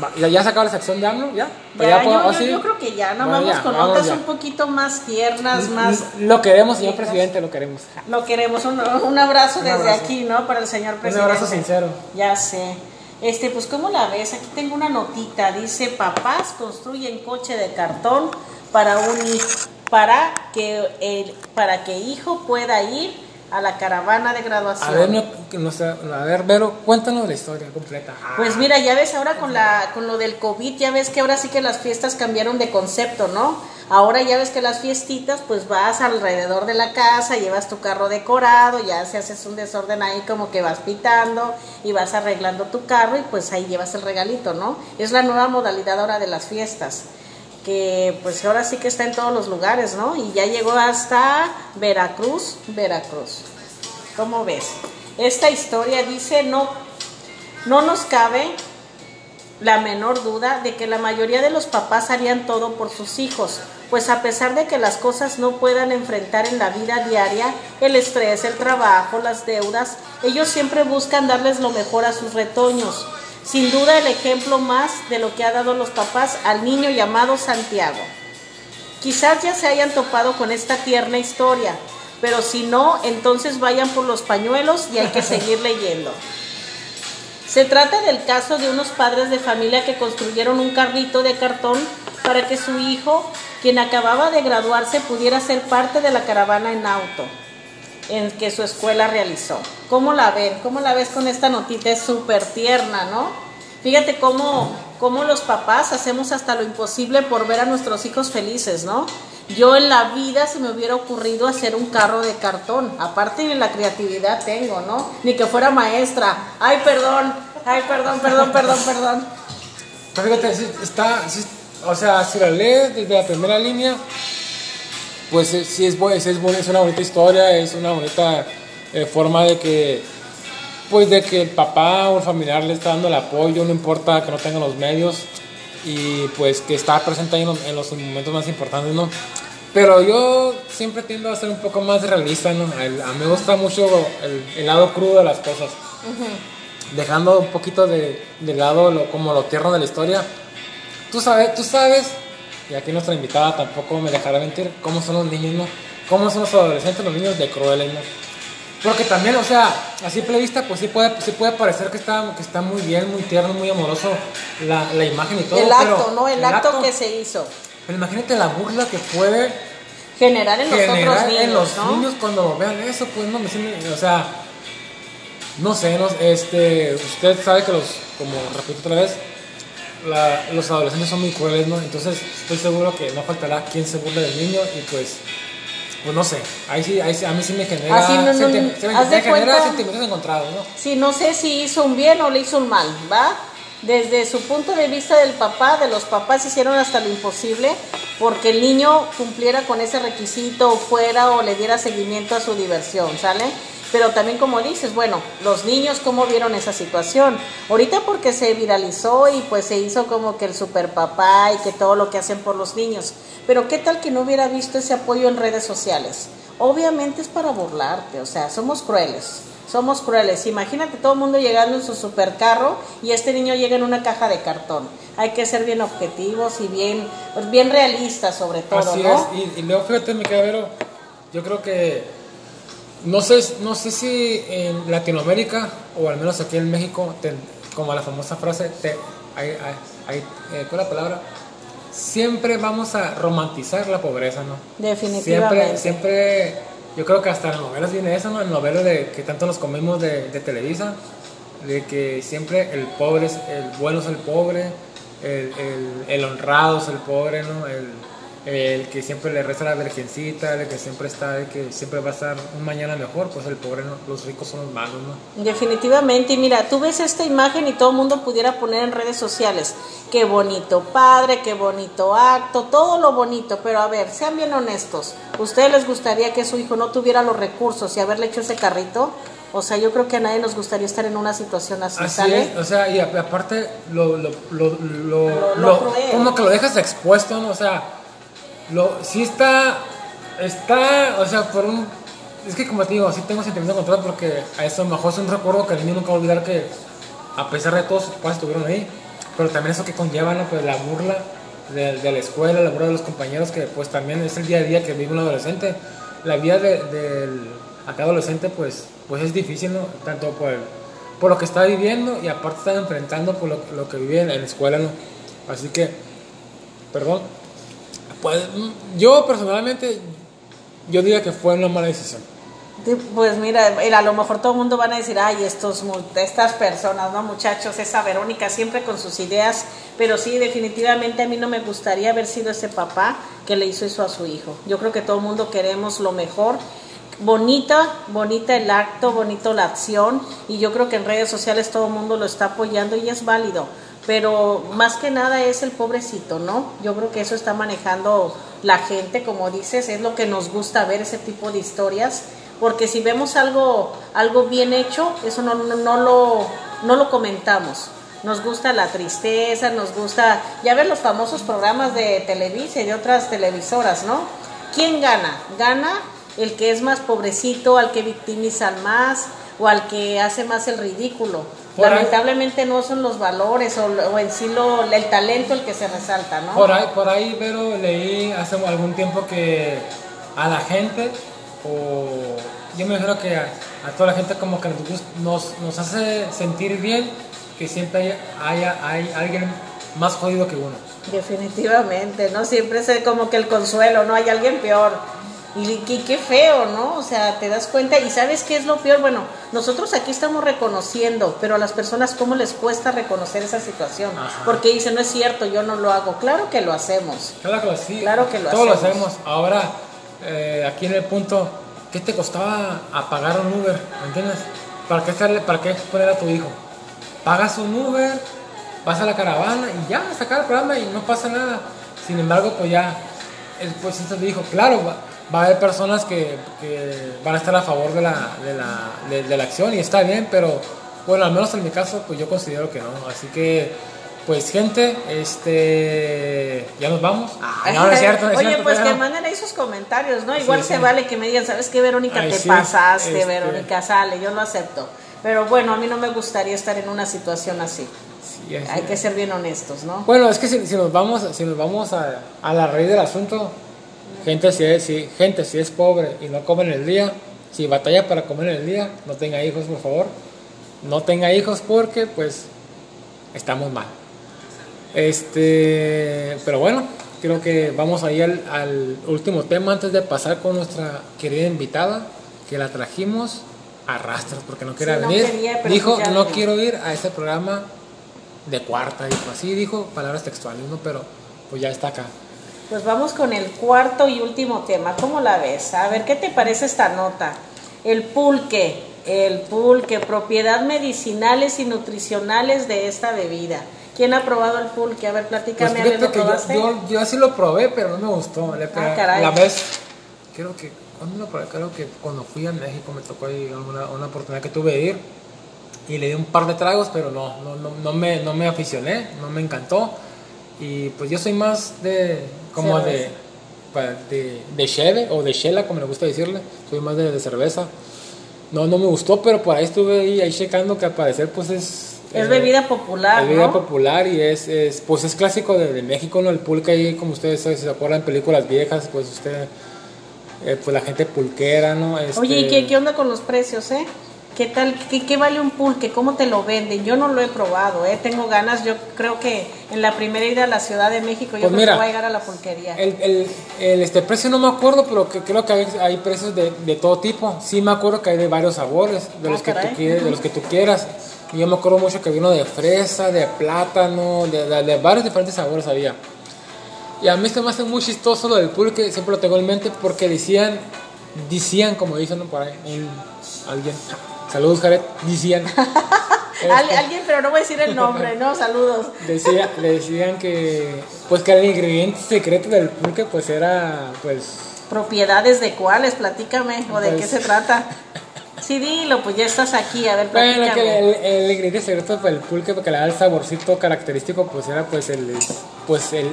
[SPEAKER 1] pues, ¿ya, ya se acaba la sección de AMLO? ¿Ya? Pues
[SPEAKER 2] Ya,
[SPEAKER 1] puedo-
[SPEAKER 2] yo,
[SPEAKER 1] oh,
[SPEAKER 2] yo-
[SPEAKER 1] sí.
[SPEAKER 2] yo creo que ya, no
[SPEAKER 1] Bueno,
[SPEAKER 2] vamos
[SPEAKER 1] ya,
[SPEAKER 2] con notas un poquito más tiernas, más...
[SPEAKER 1] Lo queremos, señor presidente, lo queremos. [LAUGHS]
[SPEAKER 2] Lo queremos, un, un abrazo
[SPEAKER 1] Un
[SPEAKER 2] desde
[SPEAKER 1] abrazo.
[SPEAKER 2] aquí, ¿no? Para el señor
[SPEAKER 1] Un
[SPEAKER 2] presidente.
[SPEAKER 1] abrazo sincero.
[SPEAKER 2] Ya sé. Este, pues, ¿cómo la ves? Aquí tengo una notita. Dice, papás construyen coche de cartón para un hijo, para que el, para que hijo pueda ir a la caravana de graduación.
[SPEAKER 1] A ver, no, que no sé, a ver, Vero, cuéntanos la historia completa.
[SPEAKER 2] Pues mira, ya ves ahora con la con lo del COVID, ya ves que ahora sí que las fiestas cambiaron de concepto, ¿no? Ahora ya ves que las fiestitas, pues vas alrededor de la casa, llevas tu carro decorado, ya se haces un desorden ahí como que vas pitando y vas arreglando tu carro y pues ahí llevas el regalito, ¿no? Es la nueva modalidad ahora de las fiestas que pues ahora sí que está en todos los lugares, ¿no? Y ya llegó hasta Veracruz, Veracruz. ¿Cómo ves? Esta historia dice, no, no nos cabe la menor duda de que la mayoría de los papás harían todo por sus hijos, pues a pesar de que las cosas no puedan enfrentar en la vida diaria, el estrés, el trabajo, las deudas, ellos siempre buscan darles lo mejor a sus retoños. Sin duda el ejemplo más de lo que ha dado los papás al niño llamado Santiago. Quizás ya se hayan topado con esta tierna historia, pero si no, entonces vayan por los pañuelos y hay que seguir [LAUGHS] leyendo. Se trata del caso de unos padres de familia que construyeron un carrito de cartón para que su hijo, quien acababa de graduarse, pudiera ser parte de la caravana en auto en que su escuela realizó. ¿Cómo la ven? ¿Cómo la ves con esta notita? Es súper tierna, ¿no? Fíjate cómo, cómo los papás hacemos hasta lo imposible por ver a nuestros hijos felices, ¿no? Yo en la vida se me hubiera ocurrido hacer un carro de cartón. Aparte ni la creatividad tengo, ¿no? Ni que fuera maestra. Ay, perdón. Ay, perdón, perdón, perdón, perdón.
[SPEAKER 1] Pero fíjate, está, o sea, si la lees desde la primera línea, pues eh, sí es, es, es una bonita historia, es una bonita eh, forma de que pues de que el papá o el familiar le está dando el apoyo, no importa que no tenga los medios y pues que está presente ahí en los, momentos más importantes, ¿no? Pero yo siempre tiendo a ser un poco más realista, ¿no? a mí me gusta mucho el, lado crudo de las cosas. Dejando un poquito de, lado lo, como lo tierno de la historia. Tú sabes, tú sabes, y aquí nuestra invitada tampoco me dejará mentir, cómo son los niños, ¿no? Cómo son los adolescentes, los niños de crueles, ¿no? Porque también, o sea, a simple vista, pues sí puede, sí puede parecer que está, que está muy bien, muy tierno, muy amoroso la, la imagen y todo.
[SPEAKER 2] El acto, ¿no? El, acto, que se hizo.
[SPEAKER 1] Pero imagínate la burla que puede
[SPEAKER 2] generar en los otros niños,
[SPEAKER 1] en los niños cuando vean eso, pues no me o sea, no sé, no, este, usted sabe que los, como repito otra vez, los adolescentes son muy crueles, ¿no? Entonces estoy seguro que no faltará quien se burle del niño y pues pues no sé, ahí sí, ahí sí, a mí sí me genera, Así no, no, me genera sentimientos encontrados, ¿no?
[SPEAKER 2] Sí, no sé si hizo un bien o le hizo un mal, ¿va? Desde su punto de vista del papá, de los papás hicieron hasta lo imposible porque el niño cumpliera con ese requisito, fuera o le diera seguimiento a su diversión, ¿sale? Pero también como dices, bueno, los niños cómo vieron esa situación. Ahorita porque se viralizó y pues se hizo como que el super papá y que todo lo que hacen por los niños. Pero qué tal que no hubiera visto ese apoyo en redes sociales. Obviamente es para burlarte, o sea, somos crueles. Somos crueles. Imagínate todo el mundo llegando en su supercarro y este niño llega en una caja de cartón. Hay que ser bien objetivos y bien, bien realistas sobre todo,
[SPEAKER 1] Así es. Y, y luego fíjate, mi cabero, yo creo que no sé, no sé si en Latinoamérica o al menos aquí en México, como la famosa frase, te, hay, hay, eh, ¿cuál es la palabra? Siempre vamos a romantizar la pobreza, ¿no?
[SPEAKER 2] Definitivamente.
[SPEAKER 1] Siempre, siempre, yo creo que hasta en novelas viene eso, ¿no? En novelas de que tanto nos comemos de, de Televisa, de que siempre el pobre, es, el bueno es el pobre, el, el, el honrado es el pobre, ¿no? El, el que siempre le resta la virgencita, el que siempre está, el que siempre va a estar un mañana mejor, pues el pobre, no, los ricos son los malos, ¿no?
[SPEAKER 2] Definitivamente, y mira, tú ves esta imagen y todo el mundo pudiera poner en redes sociales, qué bonito padre, qué bonito acto, todo lo bonito, pero a ver, sean bien honestos, ¿ustedes les gustaría que su hijo no tuviera los recursos y haberle hecho ese carrito? O sea, yo creo que a nadie nos gustaría estar en una situación así,
[SPEAKER 1] así Es, o sea, y aparte, lo, lo, lo, lo, como que lo dejas expuesto, ¿no? O sea, lo, sí está, está, o sea, por un, es que como te digo, sí tengo sentimiento control porque a eso mejor es un recuerdo que el niño nunca va a olvidar que a pesar de todo sus padres estuvieron ahí, pero también eso que conlleva pues, la burla de, de, la escuela, la burla de los compañeros, que pues también es el día a día que vive un adolescente. La vida del de, acá adolescente pues, pues es difícil, ¿no? Tanto por, por lo que está viviendo y aparte está enfrentando por lo, lo que vive en, en la escuela, ¿no? Así que, perdón, pues yo personalmente, yo diría que fue una mala decisión.
[SPEAKER 2] Pues mira, a lo mejor todo el mundo van a decir, ay, estos, estas personas, ¿no? Muchachos, esa Verónica siempre con sus ideas, pero sí, definitivamente a mí no me gustaría haber sido ese papá que le hizo eso a su hijo. Yo creo que todo el mundo queremos lo mejor. Bonita, bonita el acto, bonito la acción, y yo creo que en redes sociales todo el mundo lo está apoyando y es válido pero más que nada es el pobrecito, ¿no? Yo creo que eso está manejando la gente, como dices, es lo que nos gusta ver ese tipo de historias, porque si vemos algo, algo bien hecho, eso no, no, lo, no lo comentamos. Nos gusta la tristeza, nos gusta, ya ver los famosos programas de Televisa y de otras televisoras, ¿no? ¿Quién gana? Gana el que es más pobrecito, al que victimizan más o al que hace más el ridículo Lamentablemente no son los valores o, en sí lo, el talento el que se resalta, ¿no?
[SPEAKER 1] Por ahí, por ahí, pero leí hace algún tiempo que a la gente, o yo me refiero que a, toda la gente como que nos, nos hace sentir bien que siempre haya, hay alguien más jodido que uno.
[SPEAKER 2] Definitivamente, ¿no? Siempre es como que el consuelo, ¿no? Hay alguien peor. Y, qué feo, ¿no? O sea, te das cuenta y sabes qué es lo peor. Bueno, nosotros aquí estamos reconociendo, pero a las personas cómo les cuesta reconocer esa situación. Porque dicen, no es cierto, yo no lo hago. Claro que lo hacemos.
[SPEAKER 1] Claro que lo sí.
[SPEAKER 2] Claro que lo
[SPEAKER 1] Todos lo hacemos. Ahora, eh, aquí en el punto, ¿qué te costaba apagar un Uber? ¿Me entiendes? ¿Para qué, hacerle, ¿Para qué poner a tu hijo? Pagas un Uber, vas a la caravana y ya, sacar el programa y no pasa nada. Sin embargo, pues ya, el pues te dijo, claro, va a haber personas que, van a estar a favor de la, de la, de, la acción y está bien, pero Bueno, al menos en mi caso, pues yo considero que no. Así que, pues gente, este, ya nos vamos.
[SPEAKER 2] Ay, no, es cierto, es Oye, cierto, pues que manden ahí sus comentarios, ¿no? Igual se vale que me digan, ¿sabes qué, Verónica? te pasaste, este... Verónica, sale, yo lo acepto. Pero bueno, a mí no me gustaría estar en una situación así. Hay que ser bien honestos, ¿no?
[SPEAKER 1] Bueno, es que si, si nos vamos, si nos vamos a, a, la raíz del asunto, gente si, es, si, gente si es pobre y no come en el día, si batalla para comer en el día, no tenga hijos, por favor. No tenga hijos porque, pues, estamos mal. Este, pero bueno, creo que vamos ahí al, al último tema antes de pasar con nuestra querida invitada, que la trajimos a rastros porque no quería venir. dijo, no quiero ir a ese programa de cuarta, dijo así, dijo palabras textuales, ¿no? Pero pues ya está acá.
[SPEAKER 2] Pues vamos con el cuarto y último tema. ¿Cómo la ves? A ver, ¿qué te parece esta nota? El pulque, el pulque, propiedades medicinales y nutricionales de esta bebida. ¿Quién ha probado el pulque? A ver, platícame,
[SPEAKER 1] pues ¿lo probaste? Yo, yo, así lo probé, pero no me gustó. ah, la vez, creo que, ¿cuándo lo probé? Creo que cuando fui a México me tocó ahí una, una oportunidad que tuve de ir y le di un par de tragos, pero no, no, no, no, me, no me aficioné, no me encantó. Y pues yo soy más de, como de, de, de cheve o de chela, como me gusta decirle, soy más de, de, cerveza. No, no me gustó, pero por ahí estuve ahí, ahí checando que al parecer pues es...
[SPEAKER 2] Es bebida popular,
[SPEAKER 1] Es bebida popular y es, es, pues es clásico de, de, México, ¿no? El pulque ahí, como ustedes se acuerdan, películas viejas, pues usted, eh, pues la gente pulquera, ¿no?
[SPEAKER 2] Este... Oye, ¿y qué, qué onda con los precios, eh? ¿Qué tal? ¿Qué, ¿Qué, vale un pulque? ¿Cómo te lo venden? Yo no lo he probado, ¿eh? Tengo ganas, yo creo que en la primera ida a la Ciudad de México yo pues creo que voy a llegar a la pulquería.
[SPEAKER 1] El, el, el, este precio no me acuerdo, pero que creo que hay, hay precios de, de, todo tipo. Sí me acuerdo que hay de varios sabores, de, ah, los, que tú, quieres, de los que tú quieras. Y yo me acuerdo mucho que uno de fresa, de plátano, de, de, de varios diferentes sabores había. Y a mí se me hace muy chistoso lo del pulque, siempre lo tengo en mente porque decían, decían como dicen por ahí, alguien Saludos, Jared. Decían. [LAUGHS]
[SPEAKER 2] este, Alguien, pero no voy a decir el nombre, ¿no? Saludos. [LAUGHS]
[SPEAKER 1] Decía, le decían que, pues que el ingrediente secreto del pulque, pues era, pues...
[SPEAKER 2] ¿Propiedades de cuáles? Platícame, o de qué pues se trata. Sí, dilo, pues ya estás aquí, a ver, platícame.
[SPEAKER 1] Bueno, que el, el, ingrediente secreto del pulque, porque le da el saborcito característico, pues era pues el, pues el,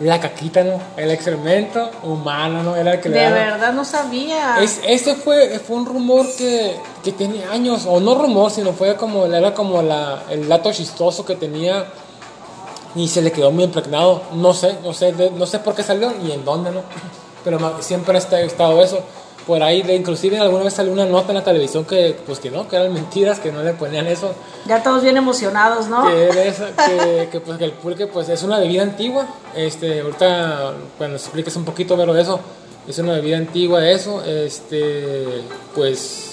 [SPEAKER 1] la caquita, ¿no? El excremento humano, ¿no? Era el que
[SPEAKER 2] de verdad no sabía.
[SPEAKER 1] Es, ese fue, fue un rumor que, que tenía años, o no rumor, sino fue como, era como la, el dato chistoso que tenía y se le quedó muy impregnado. No sé, no sé, de, no sé por qué salió ni en dónde, ¿no? Pero siempre ha estado eso por ahí, de, inclusive alguna vez salió una nota en la televisión que, pues que no, que eran mentiras, que no le ponían eso.
[SPEAKER 2] Ya todos bien emocionados, ¿no?
[SPEAKER 1] Que, que, que, pues, que el pulque pues, es una bebida antigua. Este, ahorita, cuando expliques un poquito de eso, es una bebida antigua de eso. Este, pues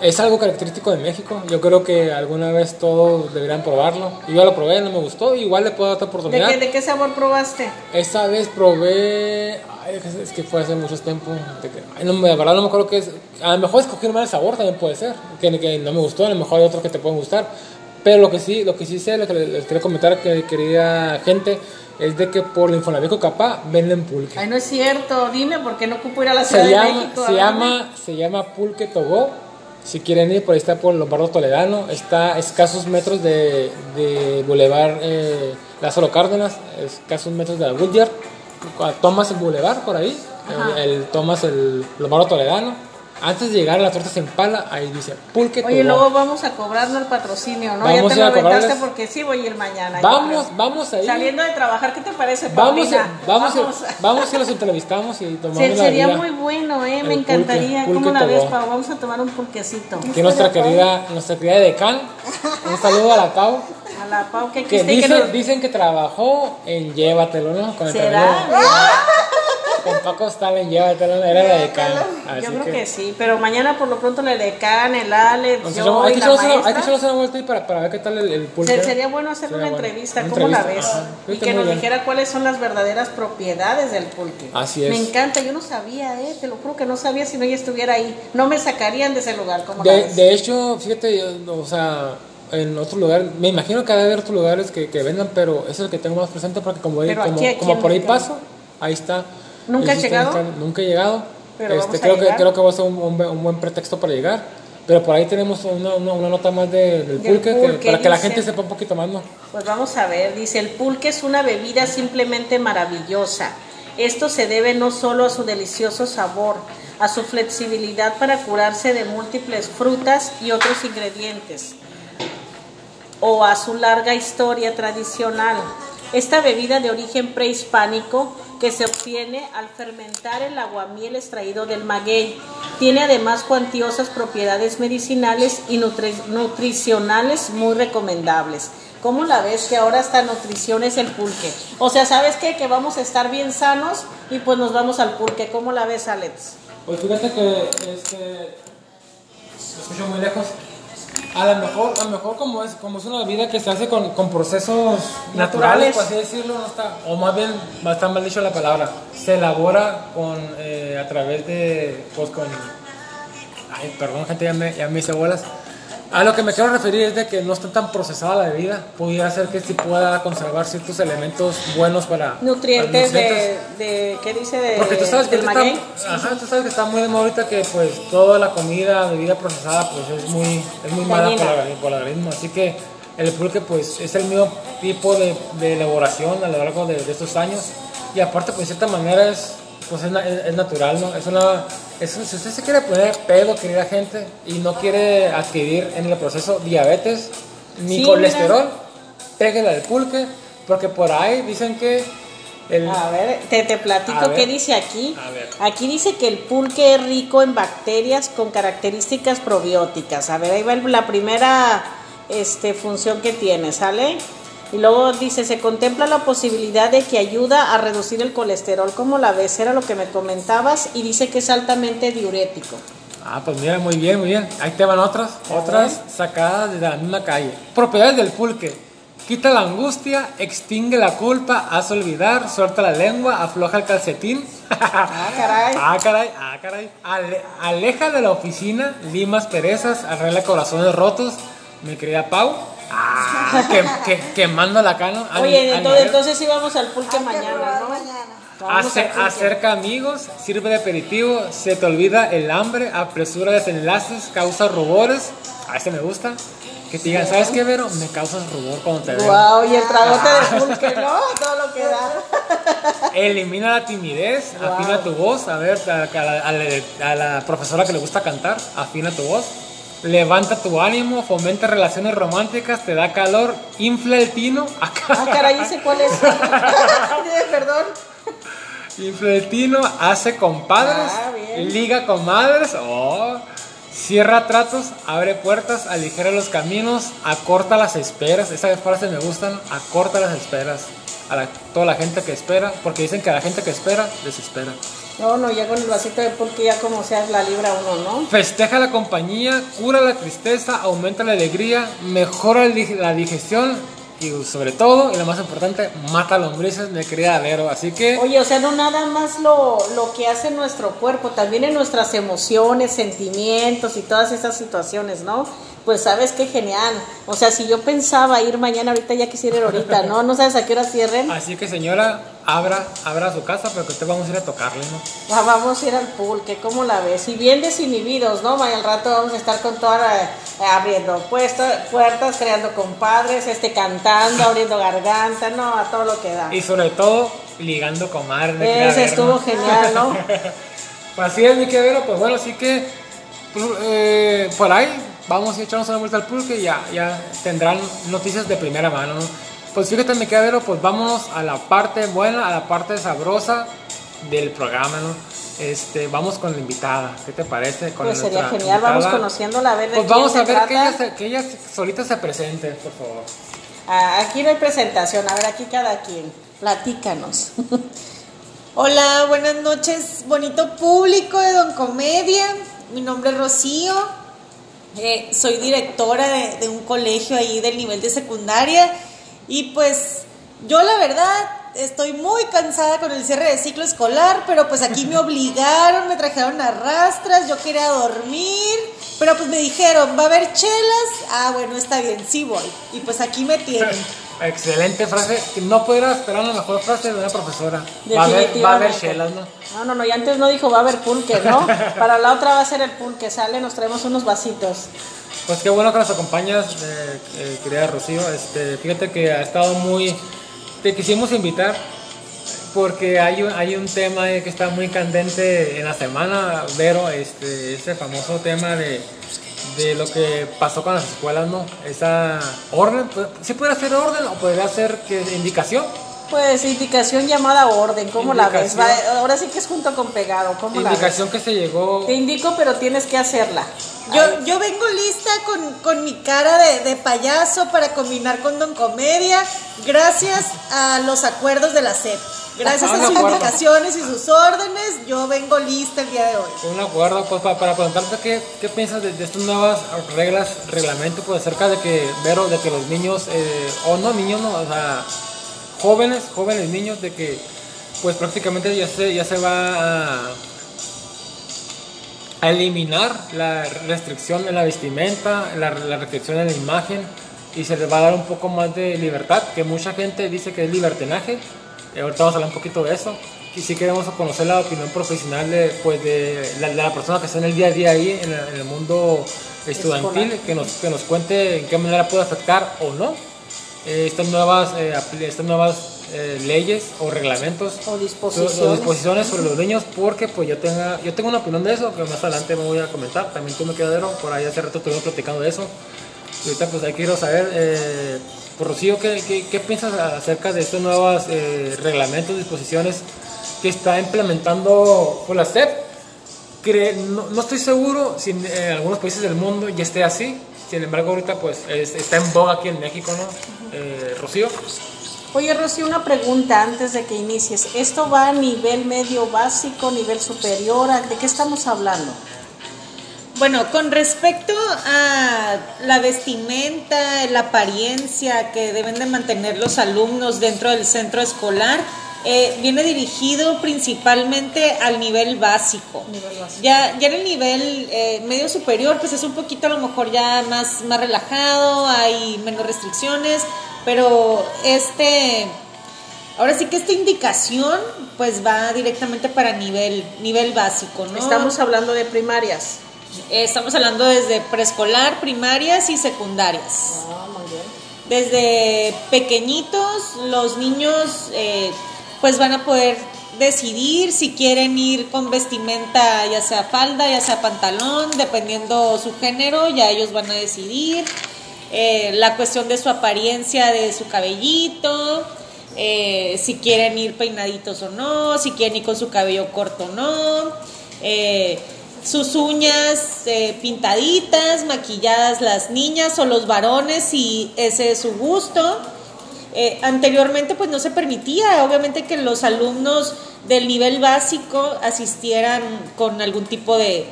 [SPEAKER 1] es algo característico de México. Yo creo que alguna vez todos deberían probarlo. Yo ya lo probé, no me gustó. Igual le puedo dar otra oportunidad.
[SPEAKER 2] ¿De qué, de qué sabor probaste?
[SPEAKER 1] Esta vez probé. Ay, es que fue hace mucho tiempo. Ay, no, de verdad no me acuerdo qué es. A lo mejor escogí mal el sabor también puede ser. Que, que, no me gustó, a lo mejor hay otros que te pueden gustar. Pero lo que sí, lo que sí sé, lo que les quería comentar, que querida gente, es de que por la Infonavico Capá venden pulque.
[SPEAKER 2] Ay, no es cierto. Dime, ¿por qué no ocupo ir a la Ciudad
[SPEAKER 1] se
[SPEAKER 2] de
[SPEAKER 1] llama,
[SPEAKER 2] México?
[SPEAKER 1] Se llama, se llama Pulque Togó si quieren ir, por ahí está por Lombardo Toledano, está a escasos metros de, de Boulevard eh, Lázaro Cárdenas, escasos metros de la Goodyear. Tomas el Boulevard por ahí, el, el, tomas el Lombardo Toledano antes de llegar a las tortas en pala, ahí dice pulque
[SPEAKER 2] Oye, luego vamos a cobrarnos el patrocinio, ¿no? Vamos ya te lo aventaste porque sí voy a ir mañana.
[SPEAKER 1] Vamos, vamos a ir.
[SPEAKER 2] Saliendo de trabajar, ¿qué te parece,
[SPEAKER 1] Vamos, a, vamos, vamos, a, vamos a los entrevistamos y tomamos
[SPEAKER 2] sí, Sería muy bueno, ¿eh? Me encantaría. Pulque, ¿Cómo la ves, Pau? Vamos a tomar un pulquecito.
[SPEAKER 1] Aquí nuestra querida, nuestra querida decán. Un saludo a la Pau.
[SPEAKER 2] Que,
[SPEAKER 1] que, dice, que no... dicen que trabajó en Llévatelo, ¿no?
[SPEAKER 2] Con ¿Será?
[SPEAKER 1] con Paco Stalin, llévatelo, era la decán.
[SPEAKER 2] Yo creo que... que... sí, pero mañana por lo pronto la decán, el Alex,
[SPEAKER 1] yo hay, que la una, hay que echarnos una vuelta para, para ver qué tal el, el pulque.
[SPEAKER 2] Sería bueno hacer una, bueno. entrevista, ¿cómo la ves? Ajá. Y que nos bien. dijera cuáles son las verdaderas propiedades del pulque.
[SPEAKER 1] Así es.
[SPEAKER 2] Me encanta, yo no sabía, eh, te lo juro que no sabía si no ella estuviera ahí. No me sacarían de ese lugar, ¿cómo
[SPEAKER 1] de,
[SPEAKER 2] la ves?
[SPEAKER 1] De hecho, fíjate, o sea en otro lugar, me imagino que hay otros lugares que, que vendan, pero es el que tengo más presente porque como, como, aquí, como por ahí paso, ahí está.
[SPEAKER 2] ¿Nunca has llegado?
[SPEAKER 1] Nunca he llegado. Pero este, creo, que, creo que va a ser un, un, un, buen pretexto para llegar. Pero por ahí tenemos una, una, una nota más de- del
[SPEAKER 2] Del
[SPEAKER 1] pulque, que-
[SPEAKER 2] pulque,
[SPEAKER 1] para que la gente sepa un poquito más, ¿no?
[SPEAKER 2] Pues vamos a ver, dice, el pulque es una bebida simplemente maravillosa. Esto se debe no solo a su delicioso sabor, a su flexibilidad para curarse de múltiples frutas y otros ingredientes, o a su larga historia tradicional. Esta bebida de origen prehispánico que se obtiene al fermentar el aguamiel extraído del maguey. Tiene además cuantiosas propiedades medicinales y nutri- nutricionales muy recomendables. ¿Cómo la ves que ahora esta nutrición es el pulque? O sea, ¿sabes qué? Que vamos a estar bien sanos y pues nos vamos al pulque. ¿Cómo la ves, Alex?
[SPEAKER 1] Pues fíjate que este escucho muy lejos. A lo mejor, a lo mejor como es, como es una bebida que se hace con, con procesos naturales,
[SPEAKER 2] Naturales.
[SPEAKER 1] por así decirlo, no está, o más bien, estar mal dicho la palabra, se elabora con eh, a través de, pues con, ay, perdón gente, ya me, ya me hice bolas. A lo que me quiero referir es de que no está tan procesada la bebida, pudiera ser que sí pueda conservar ciertos elementos buenos para
[SPEAKER 2] Nutrientes
[SPEAKER 1] para
[SPEAKER 2] de, de ¿qué dice? De,
[SPEAKER 1] porque tú sabes que está, ajá, tú sabes que está muy de moda ahorita que pues toda la comida, bebida procesada pues es muy, es muy mala para, el- para el organismo. Así que el pulque pues es el mismo tipo de, de elaboración a lo largo de, de estos años. Y aparte pues de cierta manera es, pues es, es- natural, ¿no? Es una, es si usted se quiere poner pedo, querida gente, y no quiere adquirir en el proceso diabetes ni
[SPEAKER 2] Sí,
[SPEAKER 1] colesterol, pégale al pulque, porque por ahí dicen que el,
[SPEAKER 2] A ver, te, te platico
[SPEAKER 1] ver.
[SPEAKER 2] qué dice aquí.
[SPEAKER 1] A ver.
[SPEAKER 2] Aquí dice que el pulque es rico en bacterias con características probióticas. A ver, ahí va el- la primera este, función que tiene, ¿sale? Y luego dice, se contempla la posibilidad de que ayuda a reducir el colesterol, como la ves, era lo que me comentabas, y dice que es altamente diurético.
[SPEAKER 1] Ah, pues mira, muy bien, muy bien. Ahí te van otras, otras sacadas de la misma calle. Propiedades del pulque. Quita la angustia, extingue la culpa, hace olvidar, suelta la lengua, afloja el calcetín. [LAUGHS]
[SPEAKER 2] Ah, caray.
[SPEAKER 1] Ah, caray, ah, caray. Ale- aleja de la oficina, limas perezas, arregla corazones rotos. Mi querida Pau. Ah, que, que, quemando la cana. Ani-
[SPEAKER 2] Oye, entonces, entonces sí vamos al pulque mañana, ¿no? Vamos
[SPEAKER 1] Hace-
[SPEAKER 2] al pulque.
[SPEAKER 1] acerca amigos, sirve de aperitivo, se te olvida el hambre, apresura desenlaces, causa rubores. A ese me gusta. Que te digan, ¿sabes qué, Vero? Me causas rubor cuando te veo.
[SPEAKER 2] Wow, y el tragote de pulque, ¿no? Todo lo que da.
[SPEAKER 1] Elimina la timidez,
[SPEAKER 2] Wow.
[SPEAKER 1] afina tu voz. A ver, a, a la, a la- a la profesora que le gusta cantar, afina tu voz. Levanta tu ánimo, fomenta relaciones románticas, te da calor, infla el tino. [LAUGHS]
[SPEAKER 2] Ah, caray, ¿ese cuál es? [LAUGHS] [LAUGHS] Perdón.
[SPEAKER 1] Infla el tino, hace compadres,
[SPEAKER 2] Ah,
[SPEAKER 1] liga comadres, oh, cierra tratos, abre puertas, aligera los caminos, acorta las esperas. Esa frase me gustan, acorta las esperas. A la- toda la gente que espera, porque dicen que a la gente que espera, desespera.
[SPEAKER 2] No, no, ya con el vasito de pulque ya como sea la libra uno, ¿no?
[SPEAKER 1] Festeja la compañía, cura la tristeza, aumenta la alegría, mejora la digestión y sobre todo, y lo más importante, mata lombrices, mi querida Vero. Así que...
[SPEAKER 2] Oye, o sea, no nada más lo, lo que hace nuestro cuerpo, también en nuestras emociones, sentimientos y todas esas situaciones, ¿no? Pues sabes qué genial. O sea, si yo pensaba ir mañana, ahorita ya quisiera ir ahorita, ¿no? No sabes a qué hora cierren.
[SPEAKER 1] Así que señora, abra, abra su casa porque usted vamos a ir a tocarle, ¿no?
[SPEAKER 2] Ah, Vamos a ir al pulque, ¿cómo la ves? Y bien desinhibidos, ¿no? Mañana al rato vamos a estar con toda la- eh, abriendo puestas, puertas, creando compadres, este cantando, abriendo garganta, no, a todo lo que da.
[SPEAKER 1] Y sobre todo, ligando querida
[SPEAKER 2] Ese
[SPEAKER 1] Vero,
[SPEAKER 2] estuvo
[SPEAKER 1] ¿no?
[SPEAKER 2] genial, ¿no? [LAUGHS]
[SPEAKER 1] Pues así es, mi querida Vero, pues bueno, así que pues, eh, por ahí vamos a echarnos una vuelta al pulque y ya, ya tendrán noticias de primera mano, ¿no? Pues fíjate, mi Vero, pues vámonos a la parte buena, a la parte sabrosa del programa, ¿no? Este, vamos con la invitada, ¿qué te parece? Con
[SPEAKER 2] Pues sería genial, vamos conociéndola, a ver de
[SPEAKER 1] Pues vamos a ver que ella, se- que ella solita se presente, por favor.
[SPEAKER 2] Ah, aquí no hay presentación, a ver, aquí cada quien. Platícanos. [LAUGHS]
[SPEAKER 3] Hola, buenas noches, bonito público de Don Comedia. Mi nombre es Rocío. Eh, soy directora de, de un colegio ahí del nivel de secundaria. Y pues yo la verdad estoy muy cansada con el cierre de ciclo escolar, pero pues aquí me [LAUGHS] obligaron, me trajeron a rastras, yo quería dormir, pero pues me dijeron, ¿va a haber chelas? Ah, bueno, está bien, sí voy. Y pues aquí me tienen.
[SPEAKER 1] Excelente frase. No pudiera esperar una mejor frase de una profesora. Va a haber, va a haber chelas, ¿no?
[SPEAKER 2] No, no, no, y antes no dijo va a haber pulque, ¿no? [LAUGHS] Para la otra va a ser el pulque, sale, nos traemos unos vasitos.
[SPEAKER 1] Pues qué bueno que nos acompañas, eh, eh, querida Rocío. Este, fíjate que ha estado muy... Te quisimos invitar porque hay un, hay un tema que está muy candente en la semana, Vero, este, ese famoso tema de de lo que pasó con las escuelas, ¿no? Esa orden, pues, ¿sí puede ser orden o podría ser que indicación?
[SPEAKER 2] Pues indicación llamada orden, ¿cómo la ves? ahora sí que es junto con pegado, ¿cómo
[SPEAKER 1] indicación
[SPEAKER 2] la
[SPEAKER 1] ves? que se llegó.
[SPEAKER 2] Te indico, pero tienes que hacerla.
[SPEAKER 3] Yo, yo vengo lista con, con mi cara de, de, payaso para combinar con Don Comedia, gracias a los acuerdos de la SEP. Gracias a sus indicaciones y sus órdenes, yo vengo lista el día de hoy.
[SPEAKER 1] Un acuerdo, pues para, para preguntarte qué, qué piensas de, estas nuevas reglas, reglamento, pues acerca de que, Vero, de que los niños, eh, o no niños, no, o sea, jóvenes, jóvenes niños, de que pues prácticamente ya se, ya se va a, a eliminar la restricción en la vestimenta, la, la restricción en la imagen y se les va a dar un poco más de libertad, que mucha gente dice que es libertinaje, eh, ahorita vamos a hablar un poquito de eso. Y si queremos conocer la opinión profesional de, pues de, la, persona que está en el día a día ahí, en, el mundo estudiantil, que nos, que nos cuente en qué manera puede afectar o no eh, estas nuevas, eh, estas nuevas leyes o reglamentos
[SPEAKER 2] o disposiciones.
[SPEAKER 1] disposiciones. sobre los niños porque pues yo tenga yo tengo una opinión de eso que más adelante me voy a comentar también tú me quedadero por ahí hace rato estuvimos platicando de eso y ahorita pues ahí quiero saber Rocío, ¿qué, qué, piensas acerca de estos nuevos eh, reglamentos, disposiciones que está implementando la SEP? No, no, estoy seguro si en, algunos países del mundo ya esté así, sin embargo ahorita pues está en boga aquí en México, ¿no? Eh, Rocío.
[SPEAKER 2] Oye Rocío, una pregunta antes de que inicies. ¿Esto va a nivel medio básico, nivel superior? ¿De qué estamos hablando?
[SPEAKER 3] Bueno, con respecto a la vestimenta, la apariencia que deben de mantener los alumnos dentro del centro escolar, eh, viene dirigido principalmente al nivel básico. Ya, ya en el nivel eh, medio superior, pues es un poquito a lo mejor ya más, más relajado, hay menos restricciones, pero este, ahora sí que esta indicación, pues va directamente para nivel, nivel básico, ¿no?
[SPEAKER 2] Estamos hablando de primarias.
[SPEAKER 3] Estamos hablando desde preescolar, primarias y secundarias.
[SPEAKER 2] Ah,
[SPEAKER 3] desde pequeñitos los niños eh, pues van a poder decidir si quieren ir con vestimenta, ya sea falda, ya sea pantalón, dependiendo su género, ya ellos van a decidir. Eh, la cuestión de su apariencia, de su cabellito, eh, si quieren ir peinaditos o no, si quieren ir con su cabello corto o no sus uñas eh, pintaditas, maquilladas las niñas o los varones si ese es su gusto. Eh, anteriormente pues no se permitía, obviamente que los alumnos del nivel básico asistieran con algún tipo de,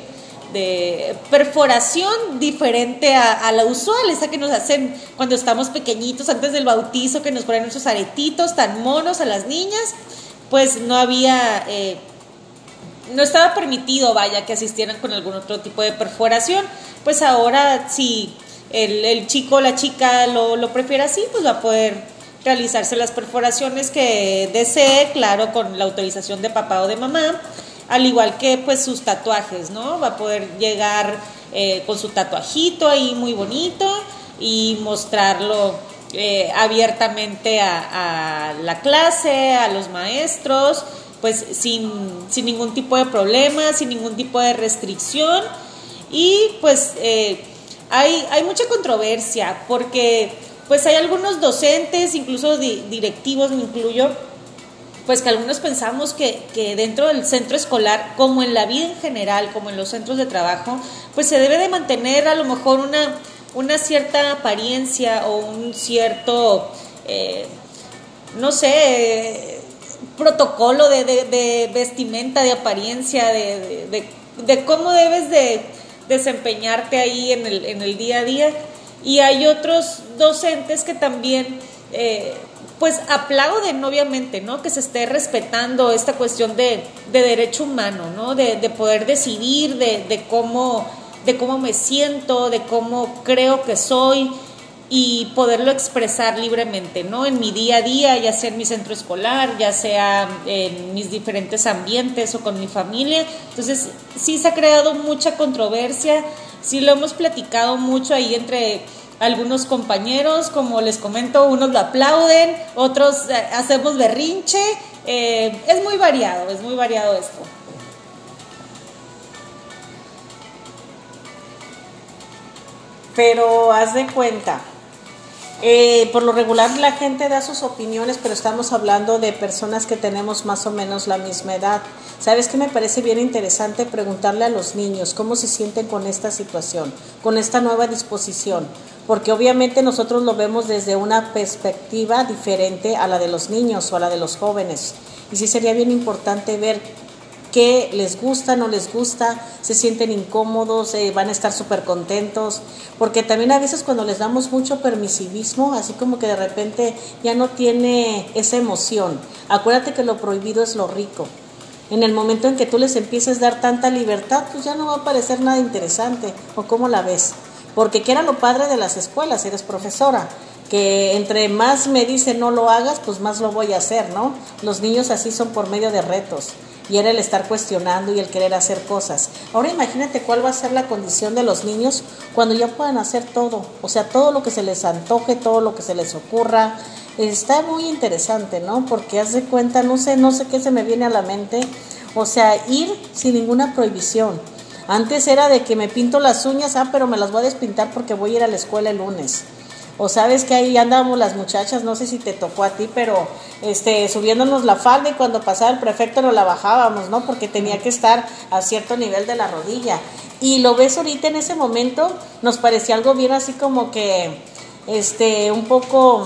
[SPEAKER 3] perforación diferente a, la usual, esa que nos hacen cuando estamos pequeñitos antes del bautizo, que nos ponen esos aretitos tan monos a las niñas, pues no había... Eh, no estaba permitido, vaya, que asistieran con algún otro tipo de perforación. Pues ahora, si el, chico o la chica lo, lo, prefiere así, pues va a poder realizarse las perforaciones que desee, claro, con la autorización de papá o de mamá, al igual que pues sus tatuajes, ¿no? Va a poder llegar eh, con su tatuajito ahí muy bonito y mostrarlo eh, abiertamente a, a la clase, a los maestros pues sin, sin ningún tipo de problema, sin ningún tipo de restricción. Y pues eh, hay, hay mucha controversia porque pues hay algunos docentes, incluso directivos, me incluyo, pues que algunos pensamos que, que, dentro del centro escolar, como en la vida en general, como en los centros de trabajo, pues se debe de mantener a lo mejor una, una cierta apariencia o un cierto, eh, no sé, protocolo de, vestimenta, de apariencia, de, cómo debes de desempeñarte ahí en el, en el día a día. Y hay otros docentes que también, eh, pues aplauden obviamente, ¿no? Que se esté respetando esta cuestión de, derecho humano, ¿no? De, poder decidir de, cómo, de cómo me siento, de cómo creo que soy. Y poderlo expresar libremente, ¿no? En mi día a día, ya sea en mi centro escolar, ya sea en mis diferentes ambientes o con mi familia. Entonces, sí se ha creado mucha controversia, sí lo hemos platicado mucho ahí entre algunos compañeros, como les comento, unos lo aplauden, otros eh, hacemos berrinche, eh, es muy variado, es muy variado esto.
[SPEAKER 2] Pero haz de cuenta, eh, por lo regular la gente da sus opiniones, pero estamos hablando de personas que tenemos más o menos la misma edad. ¿Sabes qué me parece bien interesante preguntarle a los niños cómo se sienten con esta situación, con esta nueva disposición? Porque obviamente nosotros lo vemos desde una perspectiva diferente a la de los niños o a la de los jóvenes. Y sí sería bien importante ver qué les gusta, no les gusta, se sienten incómodos, eh, van a estar súper contentos, porque también a veces cuando les damos mucho permisivismo, así como que de repente ya no tiene esa emoción. Acuérdate que lo prohibido es lo rico. En el momento en que tú les empieces a dar tanta libertad, pues ya no va a parecer nada interesante. ¿O cómo la ves? Porque que era lo padre de las escuelas, eres profesora que entre más me dicen no lo hagas, pues más lo voy a hacer, ¿no? Los niños así son por medio de retos y era el estar cuestionando y el querer hacer cosas. Ahora imagínate cuál va a ser la condición de los niños cuando ya puedan hacer todo, o sea, todo lo que se les antoje, todo lo que se les ocurra. Está muy interesante, ¿no? Porque haz de cuenta, no sé, no sé qué se me viene a la mente, o sea, ir sin ninguna prohibición. Antes era de que me pinto las uñas, ah, pero me las voy a despintar porque voy a ir a la escuela el lunes o sabes que ahí andábamos las muchachas, no sé si te tocó a ti, pero este subiéndonos la falda y cuando pasaba el prefecto no la bajábamos, ¿no? Porque tenía que estar a cierto nivel de la rodilla. Y lo ves ahorita en ese momento, nos parecía algo bien así como que este un poco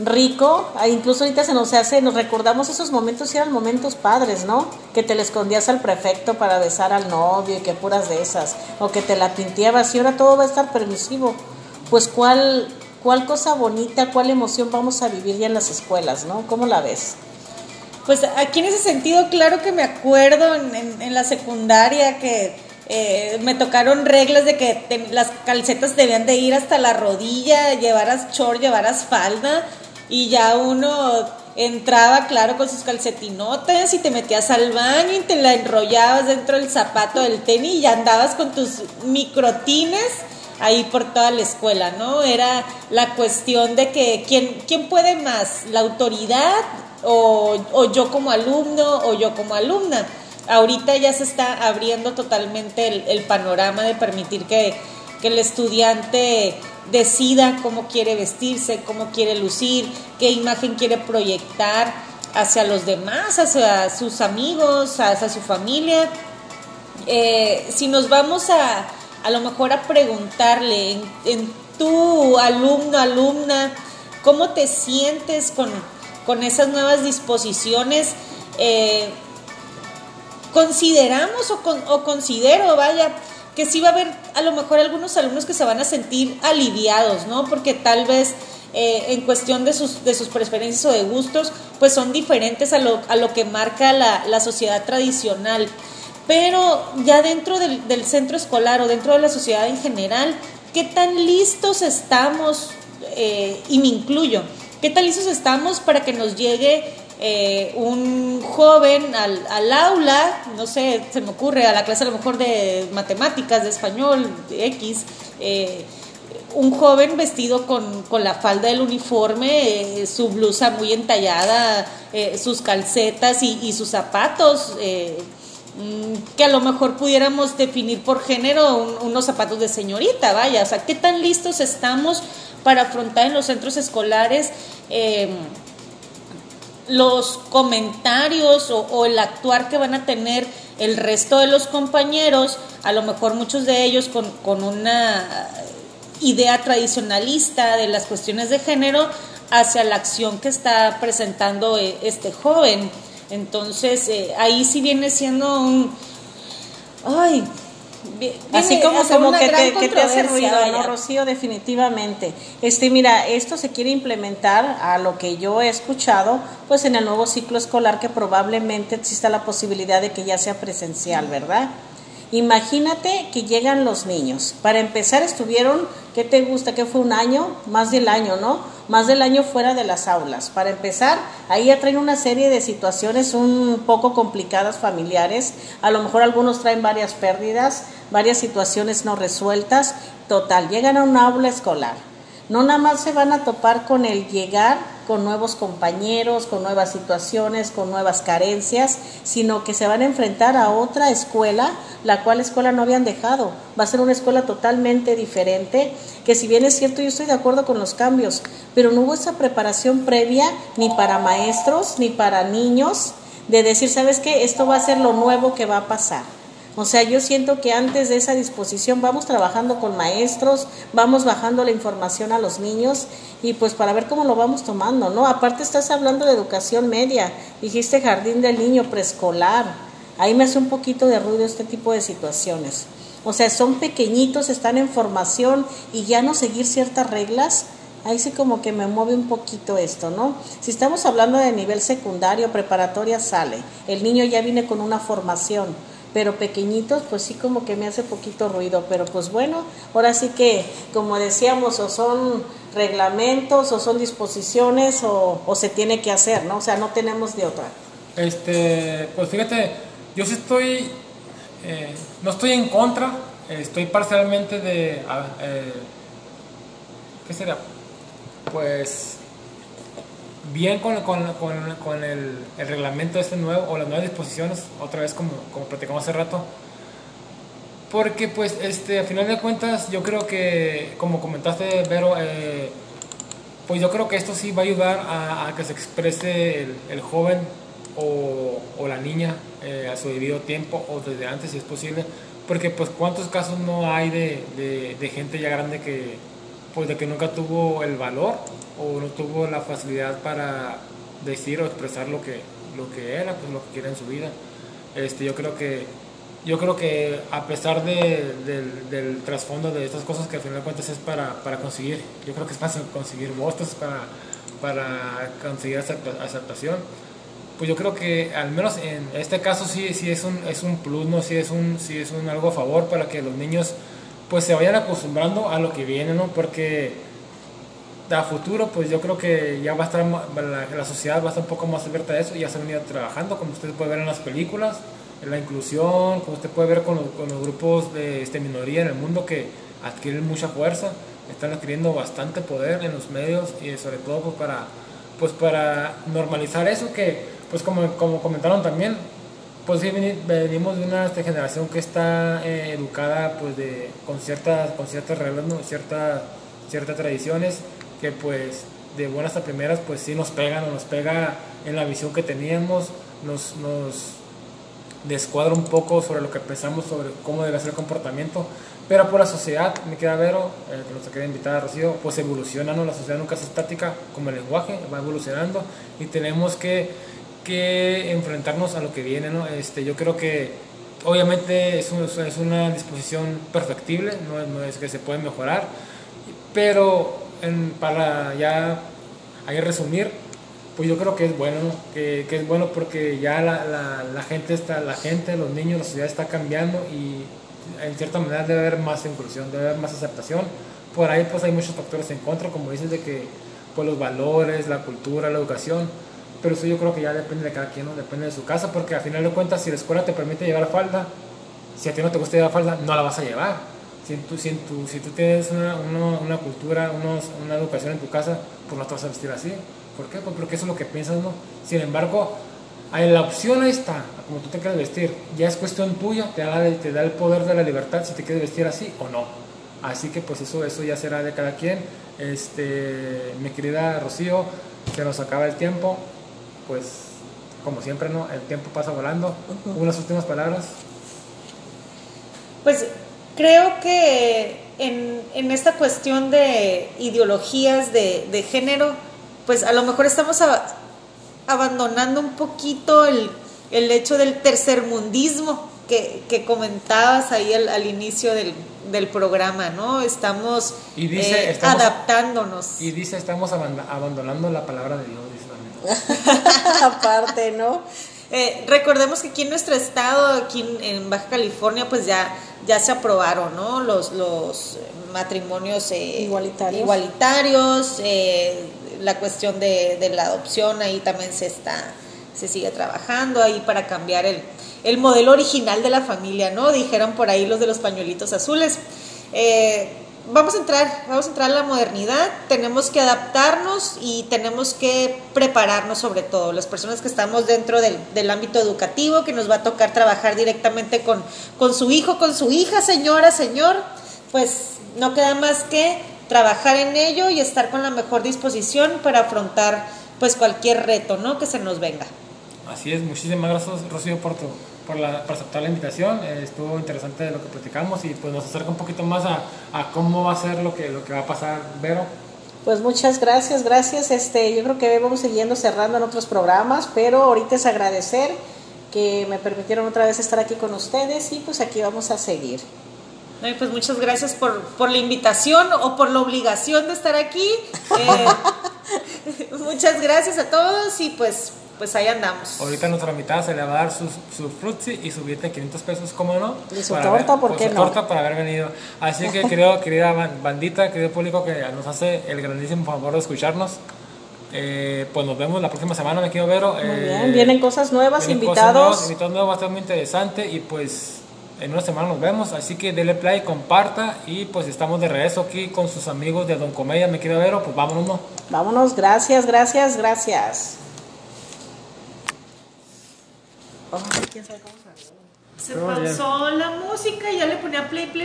[SPEAKER 2] rico, ah, incluso ahorita se nos hace, nos recordamos esos momentos y eran momentos padres, ¿no? Que te le escondías al prefecto para besar al novio y que puras de esas, o que te la pinteabas y ahora todo va a estar permisivo. Pues cuál cuál cosa bonita, cuál emoción vamos a vivir ya en las escuelas, ¿no? ¿Cómo la ves?
[SPEAKER 3] Pues aquí en ese sentido, claro que me acuerdo en, la secundaria que eh, me tocaron reglas de que las calcetas debían de ir hasta la rodilla, llevaras short, llevaras falda y ya uno entraba, claro, con sus calcetinotes y te metías al baño y te la enrollabas dentro del zapato del tenis y ya andabas con tus microtines ahí por toda la escuela, ¿no? Era la cuestión de que quién, quién puede más, la autoridad o, o yo como alumno o yo como alumna. Ahorita ya se está abriendo totalmente el, panorama de permitir que, que el estudiante decida cómo quiere vestirse, cómo quiere lucir, qué imagen quiere proyectar hacia los demás, hacia sus amigos, hacia su familia. Eh, si nos vamos a, a lo mejor a preguntarle en, tu alumno, alumna, cómo te sientes con, esas nuevas disposiciones. Eh, consideramos o, considero, vaya, que sí va a haber a lo mejor algunos alumnos que se van a sentir aliviados, ¿no? Porque tal vez eh, en cuestión de sus, de sus preferencias o de gustos, pues son diferentes a lo, a lo que marca la, la sociedad tradicional pero ya dentro del, centro escolar o dentro de la sociedad en general, ¿qué tan listos estamos, eh, y me incluyo, qué tan listos estamos para que nos llegue eh, un joven al, aula, no sé, se me ocurre, a la clase a lo mejor de matemáticas, de español, de X, eh, un joven vestido con, la falda del uniforme, su blusa muy entallada, sus calcetas y, sus zapatos que a lo mejor pudiéramos definir por género unos zapatos de señorita, vaya, o sea, ¿qué tan listos estamos para afrontar en los centros escolares em, los comentarios o, el actuar que van a tener el resto de los compañeros, a lo mejor muchos de ellos con, con una idea tradicionalista de las cuestiones de género hacia la acción que está presentando eh, este joven? Entonces, eh, ahí sí viene siendo un... Ay,
[SPEAKER 2] Así como, como que, te, que te, hace ruido, ¿no, Rocío? Definitivamente. Este, mira, esto se quiere implementar a lo que yo he escuchado, pues en el nuevo ciclo escolar que probablemente exista la posibilidad de que ya sea presencial, ¿verdad? Imagínate que llegan los niños. Para empezar estuvieron, ¿qué te gusta? ¿Qué fue un año? Más del año, ¿no? Más del año fuera de las aulas. Para empezar, ahí ya traen una serie de situaciones un poco complicadas familiares. A lo mejor algunos traen varias pérdidas, varias situaciones no resueltas. Total, llegan a un aula escolar. No nada más se van a topar con el llegar con nuevos compañeros, con nuevas situaciones, con nuevas carencias, sino que se van a enfrentar a otra escuela, la cual escuela no habían dejado. Va a ser una escuela totalmente diferente, que si bien es cierto yo estoy de acuerdo con los cambios, pero no hubo esa preparación previa ni para maestros ni para niños de decir, ¿sabes qué? Esto va a ser lo nuevo que va a pasar. O sea, yo siento que antes de esa disposición vamos trabajando con maestros, vamos bajando la información a los niños y pues para ver cómo lo vamos tomando, ¿no? Aparte estás hablando de educación media, dijiste jardín del niño preescolar, ahí me hace un poquito de ruido este tipo de situaciones. O sea, son pequeñitos, están en formación y ya no seguir ciertas reglas, ahí sí como que me mueve un poquito esto, ¿no? Si estamos hablando de nivel secundario, preparatoria, sale. El niño ya viene con una formación pero pequeñitos pues sí como que me hace poquito ruido, pero pues bueno, ahora sí que como decíamos o son reglamentos o son disposiciones o, se tiene que hacer, ¿no? O sea, no tenemos de otra.
[SPEAKER 1] Este, pues fíjate, yo sí estoy, eh, no estoy en contra, estoy parcialmente de, eh, ¿qué sería? Pues bien con, con, con, el, el, reglamento este nuevo o las nuevas disposiciones, otra vez como, como platicamos hace rato. Porque pues este, a final de cuentas yo creo que, como comentaste Vero, eh, pues yo creo que esto sí va a ayudar a, que se exprese el, el joven o, o, la niña eh, a su debido tiempo o desde antes si es posible. Porque pues cuántos casos no hay de, de, de gente ya grande que, pues de que nunca tuvo el valor o no tuvo la facilidad para decir o expresar lo que, lo que era, pues lo que quiere en su vida. Este, yo creo que yo creo que a pesar de, del, trasfondo de estas cosas que al final de cuentas es para, para conseguir, yo creo que es para conseguir votos, para, para conseguir aceptación, pues yo creo que al menos en este caso sí, sí es un, es un plus, ¿no? sí es un, sí es un algo a favor para que los niños pues se vayan acostumbrando a lo que viene, ¿no? Porque a futuro, pues yo creo que ya va a estar, la, sociedad va a estar un poco más abierta a eso y ya se ha venido trabajando, como usted puede ver en las películas, en la inclusión, como usted puede ver con los, grupos de este, minoría en el mundo que adquieren mucha fuerza, están adquiriendo bastante poder en los medios y sobre todo pues para, pues para normalizar eso que, pues como, como comentaron también, pues venimos de una este, generación que está eh, educada pues de, con, ciertas, con ciertas reglas, ¿no? ciertas, ciertas tradiciones que pues de buenas a primeras pues sí nos pegan o nos pega en la visión que teníamos, nos, nos descuadra un poco sobre lo que pensamos sobre cómo debe ser el comportamiento, pero por la sociedad, me queda Vero, eh, que nos queda invitada Rocío, pues evoluciona, ¿no? la sociedad nunca es estática como el lenguaje, va evolucionando y tenemos que, que enfrentarnos a lo que viene, ¿no? Este, yo creo que obviamente es, es una disposición perfectible, no, no es que se puede mejorar, pero para ya ahí resumir, pues yo creo que es bueno, que, que, es bueno porque ya la, la, gente está, la gente, los niños, la sociedad está cambiando y en cierta manera debe haber más inclusión, debe haber más aceptación. Por ahí pues hay muchos factores en contra, como dices, de que pues los valores, la cultura, la educación, pero eso yo creo que ya depende de cada quien, depende de su casa, porque al final de cuentas si la escuela te permite llevar falda, si a ti no te gusta llevar falda, no la vas a llevar si tú, si, si tú tienes una, una, cultura, unos, una educación en tu casa, pues no te vas a vestir así. ¿Por qué? Pues porque eso es lo que piensas, ¿no? Sin embargo, la opción ahí está, como tú te quieres vestir. Ya es cuestión tuya, te da, te da el poder de la libertad si te quieres vestir así o no. Así que pues eso, eso ya será de cada quien. Este, mi querida Rocío, se nos acaba el tiempo. Pues como siempre, ¿no? El tiempo pasa volando. Unas últimas palabras.
[SPEAKER 3] Pues creo que en, en esta cuestión de ideologías de, de, género, pues a lo mejor estamos abandonando un poquito el, el, hecho del tercermundismo que, que comentabas ahí al, inicio del, del, programa, ¿no? Estamos,
[SPEAKER 1] eh,
[SPEAKER 3] adaptándonos.
[SPEAKER 1] Y dice, estamos abandonando la palabra de Dios, [LAUGHS]
[SPEAKER 2] Aparte, ¿no?
[SPEAKER 3] Eh, recordemos que aquí en nuestro estado, aquí en, Baja California, pues ya, ya se aprobaron, ¿no? Los, los matrimonios eh,
[SPEAKER 2] igualitarios.
[SPEAKER 3] igualitarios eh, la cuestión de, de, la adopción ahí también se está, se sigue trabajando ahí para cambiar el, el modelo original de la familia, ¿no? Dijeron por ahí los de los pañuelitos azules. Eh, vamos a entrar, vamos a entrar a la modernidad, tenemos que adaptarnos y tenemos que prepararnos sobre todo, las personas que estamos dentro del, del ámbito educativo, que nos va a tocar trabajar directamente con, con su hijo, con su hija, señora, señor, pues no queda más que trabajar en ello y estar con la mejor disposición para afrontar pues cualquier reto ¿no? que se nos venga.
[SPEAKER 1] Así es, muchísimas gracias Rocío por, tu, por, la, por aceptar la invitación, eh, estuvo interesante lo que platicamos y pues nos acerca un poquito más a, a, cómo va a ser lo que, lo que va a pasar, Vero.
[SPEAKER 2] Pues muchas gracias, gracias. Este, yo creo que vamos siguiendo cerrando en otros programas, pero ahorita es agradecer que me permitieron otra vez estar aquí con ustedes y pues aquí vamos a seguir.
[SPEAKER 3] pues muchas gracias por, por, la invitación o por la obligación de estar aquí. [LAUGHS] Eh, [LAUGHS] muchas gracias a todos y pues pues ahí andamos.
[SPEAKER 1] Ahorita nuestra mitad se le va a dar su, su frutzi y su billete de 500 pesos, ¿cómo no?
[SPEAKER 2] Y su torta, ¿por qué
[SPEAKER 1] su
[SPEAKER 2] no?
[SPEAKER 1] torta para haber venido. Así que, [LAUGHS] querido, querida bandita, querido público que nos hace el grandísimo favor de escucharnos, eh, pues nos vemos la próxima semana, me quiero ver.
[SPEAKER 2] Muy eh, bien, vienen cosas nuevas,
[SPEAKER 1] vienen
[SPEAKER 2] invitados.
[SPEAKER 1] Cosas nuevas, invitados nuevos, va a estar muy interesante y pues en una semana nos vemos, así que dele play, comparta y pues estamos de regreso aquí con sus amigos de Don Comedia, me quiero ver, pues vámonos. ¿no?
[SPEAKER 2] Vámonos, gracias, gracias, gracias.
[SPEAKER 3] Oh, ¿quién sabe cómo Se pausó la música y ya le ponía play, play.